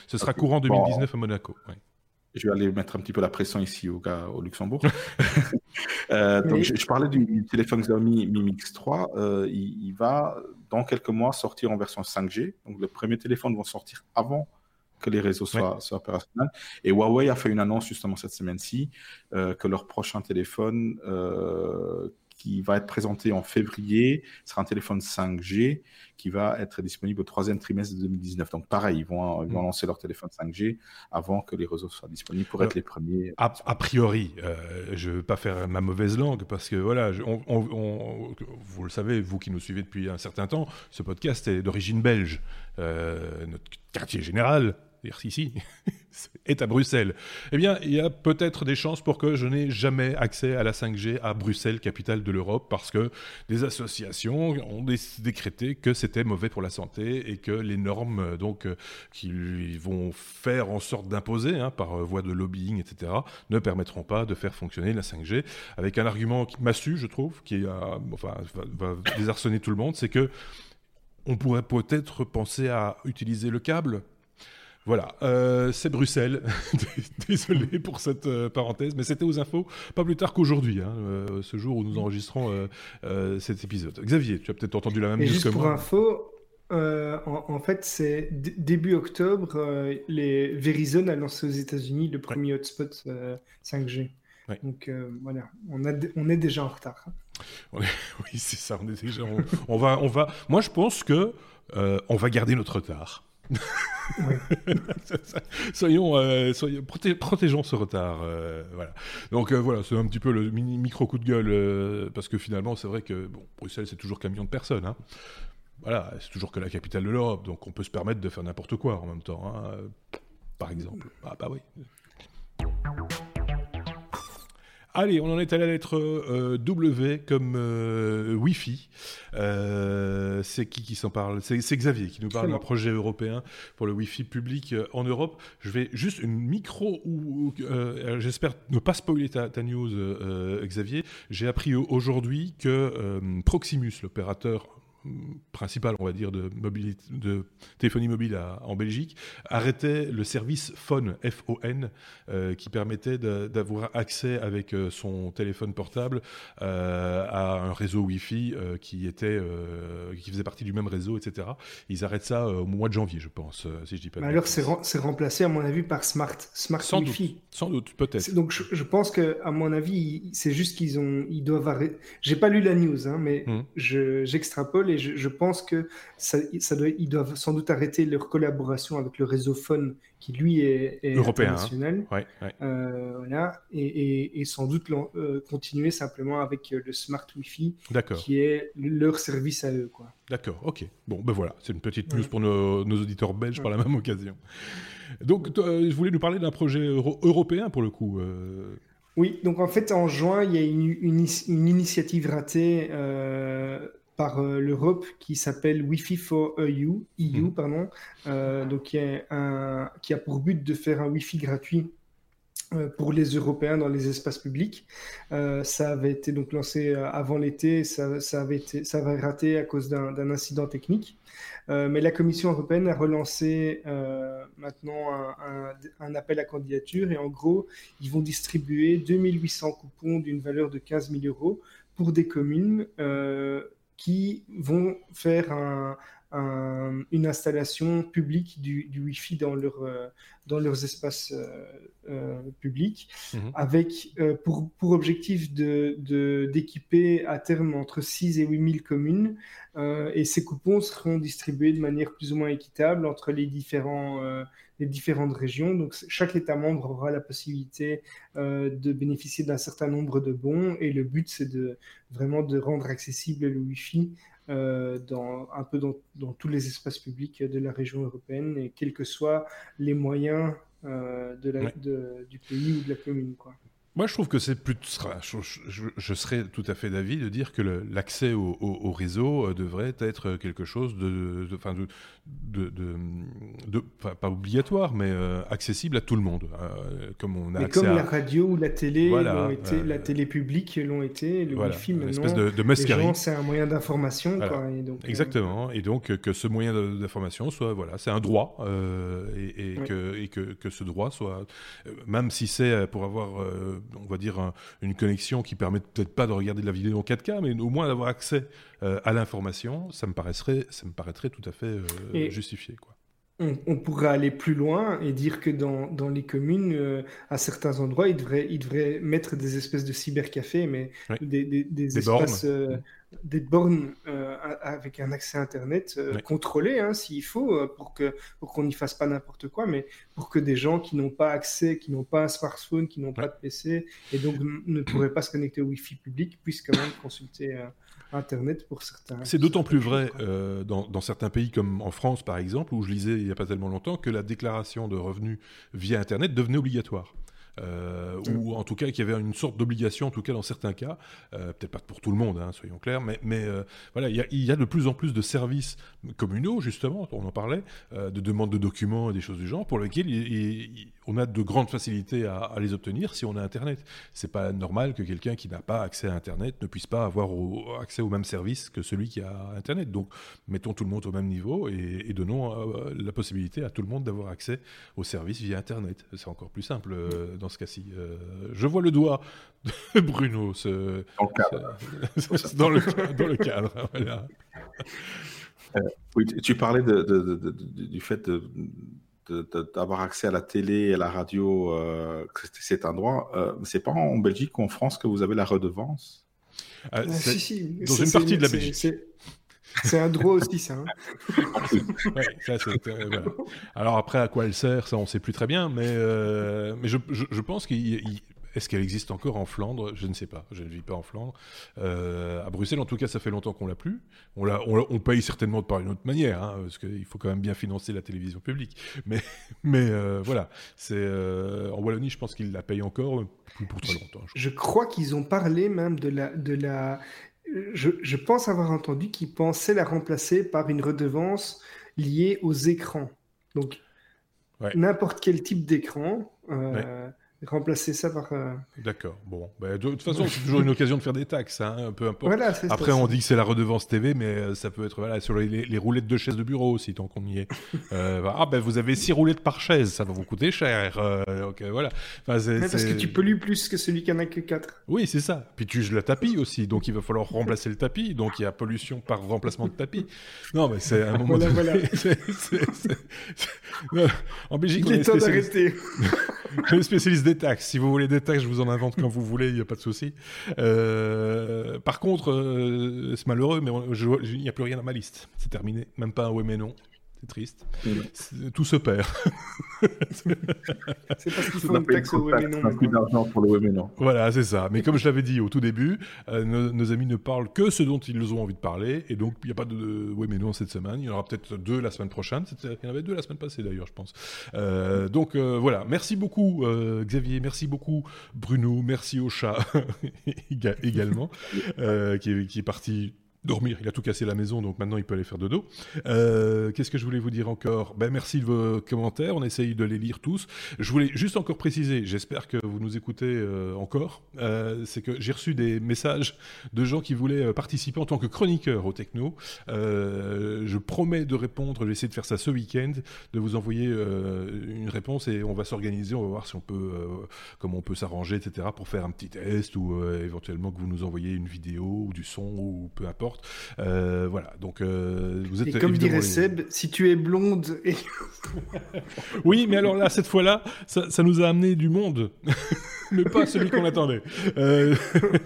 ce sera courant 2019 à Monaco. Je vais aller mettre un petit peu la pression ici au, au Luxembourg. [LAUGHS] donc, je, parlais du téléphone Xiaomi Mi Mix 3. il, il, va dans quelques mois, sortir en version 5G. Donc, les premiers téléphones vont sortir avant que les réseaux soient, opérationnels. Et Huawei a fait une annonce justement cette semaine-ci euh, que leur prochain téléphone euh, qui va être présenté en février sera un téléphone 5G qui va être disponible au troisième trimestre de 2019. Donc pareil, ils vont, ils vont mm. lancer leur téléphone 5G avant que les réseaux soient disponibles pour être les premiers. A, priori, euh, je ne veux pas faire ma mauvaise langue parce que voilà, on, vous le savez, vous qui nous suivez depuis un certain temps, ce podcast est d'origine belge. Euh, notre quartier général ici, [LAUGHS] est à Bruxelles. Eh bien, il y a peut-être des chances pour que je n'ai jamais accès à la 5G à Bruxelles, capitale de l'Europe, parce que des associations ont décrété que c'était mauvais pour la santé et que les normes euh, donc euh, qu'ils vont faire en sorte d'imposer hein, par euh, voie de lobbying, etc., ne permettront pas de faire fonctionner la 5G. Avec un argument qui m'a su, je trouve, qui enfin, va, va désarçonner tout le monde, c'est que on pourrait peut-être penser à utiliser le câble voilà, euh, c'est Bruxelles. [LAUGHS] Désolé pour cette euh, parenthèse, mais c'était aux infos, pas plus tard qu'aujourd'hui, hein, euh, ce jour où nous enregistrons cet épisode. Xavier, tu as peut-être entendu la même chose que moi. Pour info, en, fait, c'est début octobre, les Verizon a lancé aux États-Unis le premier hotspot 5G. Donc voilà, on, a, on est déjà en retard. Hein. [LAUGHS] oui, c'est ça, on est déjà. On, va, on va. Moi, je pense que on va garder notre retard. [LAUGHS] soyons, euh, protégeons ce retard. Euh, voilà. Donc euh, voilà, c'est un petit peu le mini micro coup de gueule parce que finalement, c'est vrai que bon, Bruxelles, c'est toujours camion de personnes. Hein. Voilà, c'est toujours que la capitale de l'Europe, donc on peut se permettre de faire n'importe quoi en même temps. Hein. Par exemple. Ah bah oui. Allez, on en est à la lettre euh, W comme euh, Wi-Fi. Euh, c'est qui qui s'en parle? C'est Xavier qui nous parle d'un projet européen pour le Wi-Fi public en Europe. Je vais juste une micro ou j'espère ne pas spoiler ta, ta news, Xavier. J'ai appris aujourd'hui que Proximus, l'opérateur principal, on va dire, de, mobilité, de téléphonie mobile en Belgique, arrêtait le service Phone, F-O-N, euh, qui permettait d'avoir accès avec euh, son téléphone portable euh, à un réseau Wi-Fi qui, était, qui faisait partie du même réseau, etc. Ils arrêtent ça au mois de janvier, je pense, si je dis pas. Mais alors, c'est remplacé, à mon avis, par Smart, Smart sans Wi-Fi. Doute, sans doute, peut-être. Donc, je, pense que, à mon avis, c'est juste qu'ils ont, ils doivent arrêter. J'ai pas lu la news, hein, mais mmh. j'extrapole et je, pense que ça, doit, ils doivent sans doute arrêter leur collaboration avec le réseau Phone qui lui est, européen, hein. international. Euh, voilà, et, sans doute euh, continuer simplement avec euh, le Smart Wi-Fi, qui est leur service à eux. Quoi. D'accord, ok. Bon, ben voilà, c'est une petite news pour nos, auditeurs belges par la même occasion. Donc, je voulais nous parler d'un projet européen pour le coup. Oui, donc en fait, en juin, il y a une, une, une initiative ratée par l'Europe qui s'appelle Wi-Fi for EU, EU mhm. pardon, donc qui, un, qui a pour but de faire un Wi-Fi gratuit euh, pour les Européens dans les espaces publics. Euh, ça avait été donc lancé euh, avant l'été, ça, ça, avait été, ça avait raté à cause d'un incident technique. mais la Commission européenne a relancé maintenant un, un, appel à candidature et en gros, ils vont distribuer 2800 coupons d'une valeur de 15 000 euros pour des communes qui vont faire un, une installation publique du, du Wi-Fi dans, leur, euh, dans leurs espaces euh, euh, publics, mhm. avec pour, pour, objectif d'équiper de, à terme entre 6 et 8 000 communes. et ces coupons seront distribués de manière plus ou moins équitable entre les, différents, les différentes régions. Donc chaque État membre aura la possibilité de bénéficier d'un certain nombre de bons. Et le but, c'est de, vraiment de rendre accessible le Wi-Fi euh, dans, un peu dans, dans, tous les espaces publics de la région européenne, et quels que soient les moyens euh, de la, de, du pays ou de la commune. Quoi. Moi, je trouve que c'est plus. Je, serais tout à fait d'avis de dire que l'accès au, réseau euh, devrait être quelque chose de, enfin de, de, de, pas obligatoire, mais euh, accessible à tout le monde, euh, comme on a accès comme la radio ou la télé, été, la télé publique l'ont été, le wifi maintenant. Une espèce de, de c'est un moyen d'information, Exactement, et donc que ce moyen d'information soit, voilà, c'est un droit, et, que, et que, que, ce droit soit, même si c'est pour avoir on va dire, une connexion qui permet peut-être pas de regarder de la vidéo en 4K, mais au moins d'avoir accès euh, à l'information, ça me paraîtrait, ça me paraîtrait tout à fait euh, justifié, quoi on, pourrait aller plus loin et dire que dans, les communes, euh, à certains endroits, ils devraient, ils devraient mettre des espèces de cybercafés, mais des, des, espaces, bornes, des bornes avec un accès Internet contrôlé, hein, s'il faut, pour que pour qu'on n'y fasse pas n'importe quoi, mais pour que des gens qui n'ont pas accès, qui n'ont pas un smartphone, qui n'ont pas de PC, et donc ne pourraient pas se connecter au Wi-Fi public, puissent quand même consulter Internet pour certains. C'est d'autant plus vrai euh, dans, certains pays comme en France, par exemple, où je lisais il n'y a pas tellement longtemps que la déclaration de revenus via Internet devenait obligatoire. Euh, ou en tout cas qu'il y avait une sorte d'obligation, en tout cas dans certains cas, euh, peut-être pas pour tout le monde, hein, soyons clairs, mais, mais euh, voilà, il y, a de plus en plus de services communaux, justement, on en parlait, de demandes de documents et des choses du genre, pour lesquels on a de grandes facilités à, les obtenir si on a Internet. C'est pas normal que quelqu'un qui n'a pas accès à Internet ne puisse pas avoir accès au même service que celui qui a Internet. Donc, mettons tout le monde au même niveau et, et donnons la possibilité à tout le monde d'avoir accès aux services via Internet. C'est encore plus simple dans ce cas-ci. Euh, je vois le doigt de Bruno ce, dans, le cadre. dans, le, cadre. [LAUGHS] Voilà. Euh, oui, tu parlais de, du fait d'avoir accès à la télé et à la radio, euh, c'est un droit. Euh, c'est pas en Belgique ou en France que vous avez la redevance? Ah, si, si. Dans une partie de la Belgique. C'est un droit aussi, ça. Hein. [LAUGHS] ça Alors après, à quoi elle sert, ça on sait plus très bien, mais, euh, mais je, je, pense qu'il est-ce qu'elle existe encore en Flandre? Je ne sais pas. Je ne vis pas en Flandre. Euh, à Bruxelles, en tout cas, ça fait longtemps qu'on l'a plus. On, l'a, on, paye certainement par une autre manière, hein, parce qu'il faut quand même bien financer la télévision publique. Mais, mais euh, voilà. C'est en Wallonie, je pense qu'ils la payent encore pour très longtemps. Je, je crois qu'ils ont parlé même de la, de la je, pense avoir entendu qu'ils pensaient la remplacer par une redevance liée aux écrans. Donc, n'importe quel type d'écran. Euh, remplacer ça par. Euh, D'accord. Bon, bah, de toute façon, c'est toujours une occasion de faire des taxes, hein, peu importe. Après, on dit que c'est la redevance TV, mais euh, ça peut être voilà sur les, roulettes de chaises de bureau aussi, tant qu'on y est. [LAUGHS] Euh, ah ben vous avez six roulettes par chaise, ça va vous coûter cher. ok, voilà. parce que tu pollues plus que celui qui en a que quatre. Oui, c'est ça. Puis tu le tapis aussi, donc il va falloir remplacer le tapis, donc il y a pollution par remplacement de tapis. Non, mais c'est un moment. Voilà, [LAUGHS] en Belgique, il est temps d'arrêter. [LAUGHS] spécialiste taxes. Si vous voulez des taxes, je vous en invente quand vous voulez, il n'y a pas de souci. Euh, par contre, euh, c'est malheureux, mais il n'y a plus rien à ma liste. C'est terminé. Même pas un oui mais non. C'est triste. Tout se perd. [LAUGHS] c'est parce qu'il faut une taxe au plus d'argent pour le non. Voilà, c'est ça. Mais comme je l'avais dit au tout début, euh, nos, amis ne parlent que ce dont ils ont envie de parler. Et donc, il n'y a pas de oui mais non cette semaine. Il y en aura peut-être deux la semaine prochaine. Il y en avait deux la semaine passée d'ailleurs, je pense. Euh, donc euh, voilà. Merci beaucoup Xavier. Merci beaucoup Bruno. Merci au chat [LAUGHS] également, qui est, qui, est, parti dormir. Il a tout cassé la maison, donc maintenant il peut aller faire dodo. Euh, Qu'est-ce que je voulais vous dire encore? Ben, Merci de vos commentaires, on essaye de les lire tous. Je voulais juste encore préciser, j'espère que vous nous écoutez euh, encore, euh, c'est que j'ai reçu des messages de gens qui voulaient euh, participer en tant que chroniqueur au techno. Je promets de répondre, je vais essayer de faire ça ce week-end, de vous envoyer une réponse et on va s'organiser, on va voir si on peut, comment on peut s'arranger, etc., pour faire un petit test ou éventuellement que vous nous envoyez une vidéo ou du son ou peu importe euh, voilà, donc euh, vous êtes. Et comme dirait Seb, si tu es blonde. Et... [LAUGHS] oui, mais alors là, cette fois-là, ça, ça nous a amené du monde. [LAUGHS] mais pas celui qu'on attendait. Euh,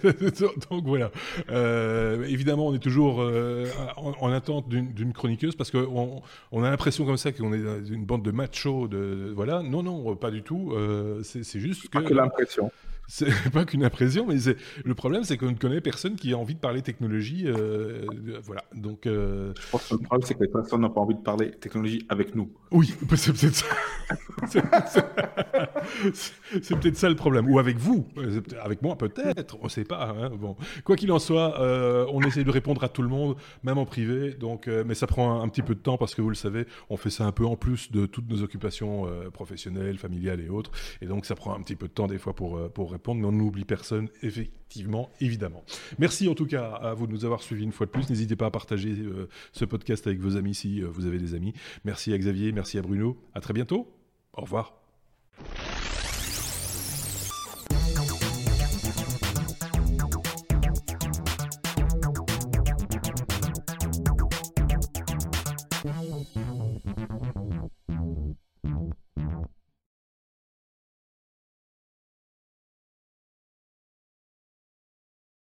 [LAUGHS] donc voilà. Euh, évidemment, on est toujours euh, en, en, attente d'une chroniqueuse parce qu'on on a l'impression comme ça qu'on est une bande de machos. De, voilà. Non, non, pas du tout. Euh, c'est juste que. Pas que l'impression. C'est [LAUGHS] pas qu'une impression, mais le problème, c'est qu'on ne connaît personne qui a envie de parler technologie. Euh, voilà. Donc, euh... Je pense que le problème, c'est que personne n'a pas envie de parler technologie avec nous. Oui, [LAUGHS] c'est peut-être ça. [LAUGHS] c'est peut-être ça le problème. Ou avec vous. Avec moi, peut-être. On ne sait pas. Hein. Bon. Quoi qu'il en soit, euh, on essaie de répondre à tout le monde, même en privé. Donc, euh, mais ça prend un, petit peu de temps parce que vous le savez, on fait ça un peu en plus de toutes nos occupations euh, professionnelles, familiales et autres. Et donc, ça prend un petit peu de temps des fois pour, pour répondre, mais on n'oublie personne, effectivement, évidemment. Merci en tout cas à vous de nous avoir suivis une fois de plus. N'hésitez pas à partager ce podcast avec vos amis si vous avez des amis. Merci à Xavier, merci à Bruno. À très bientôt. Au revoir.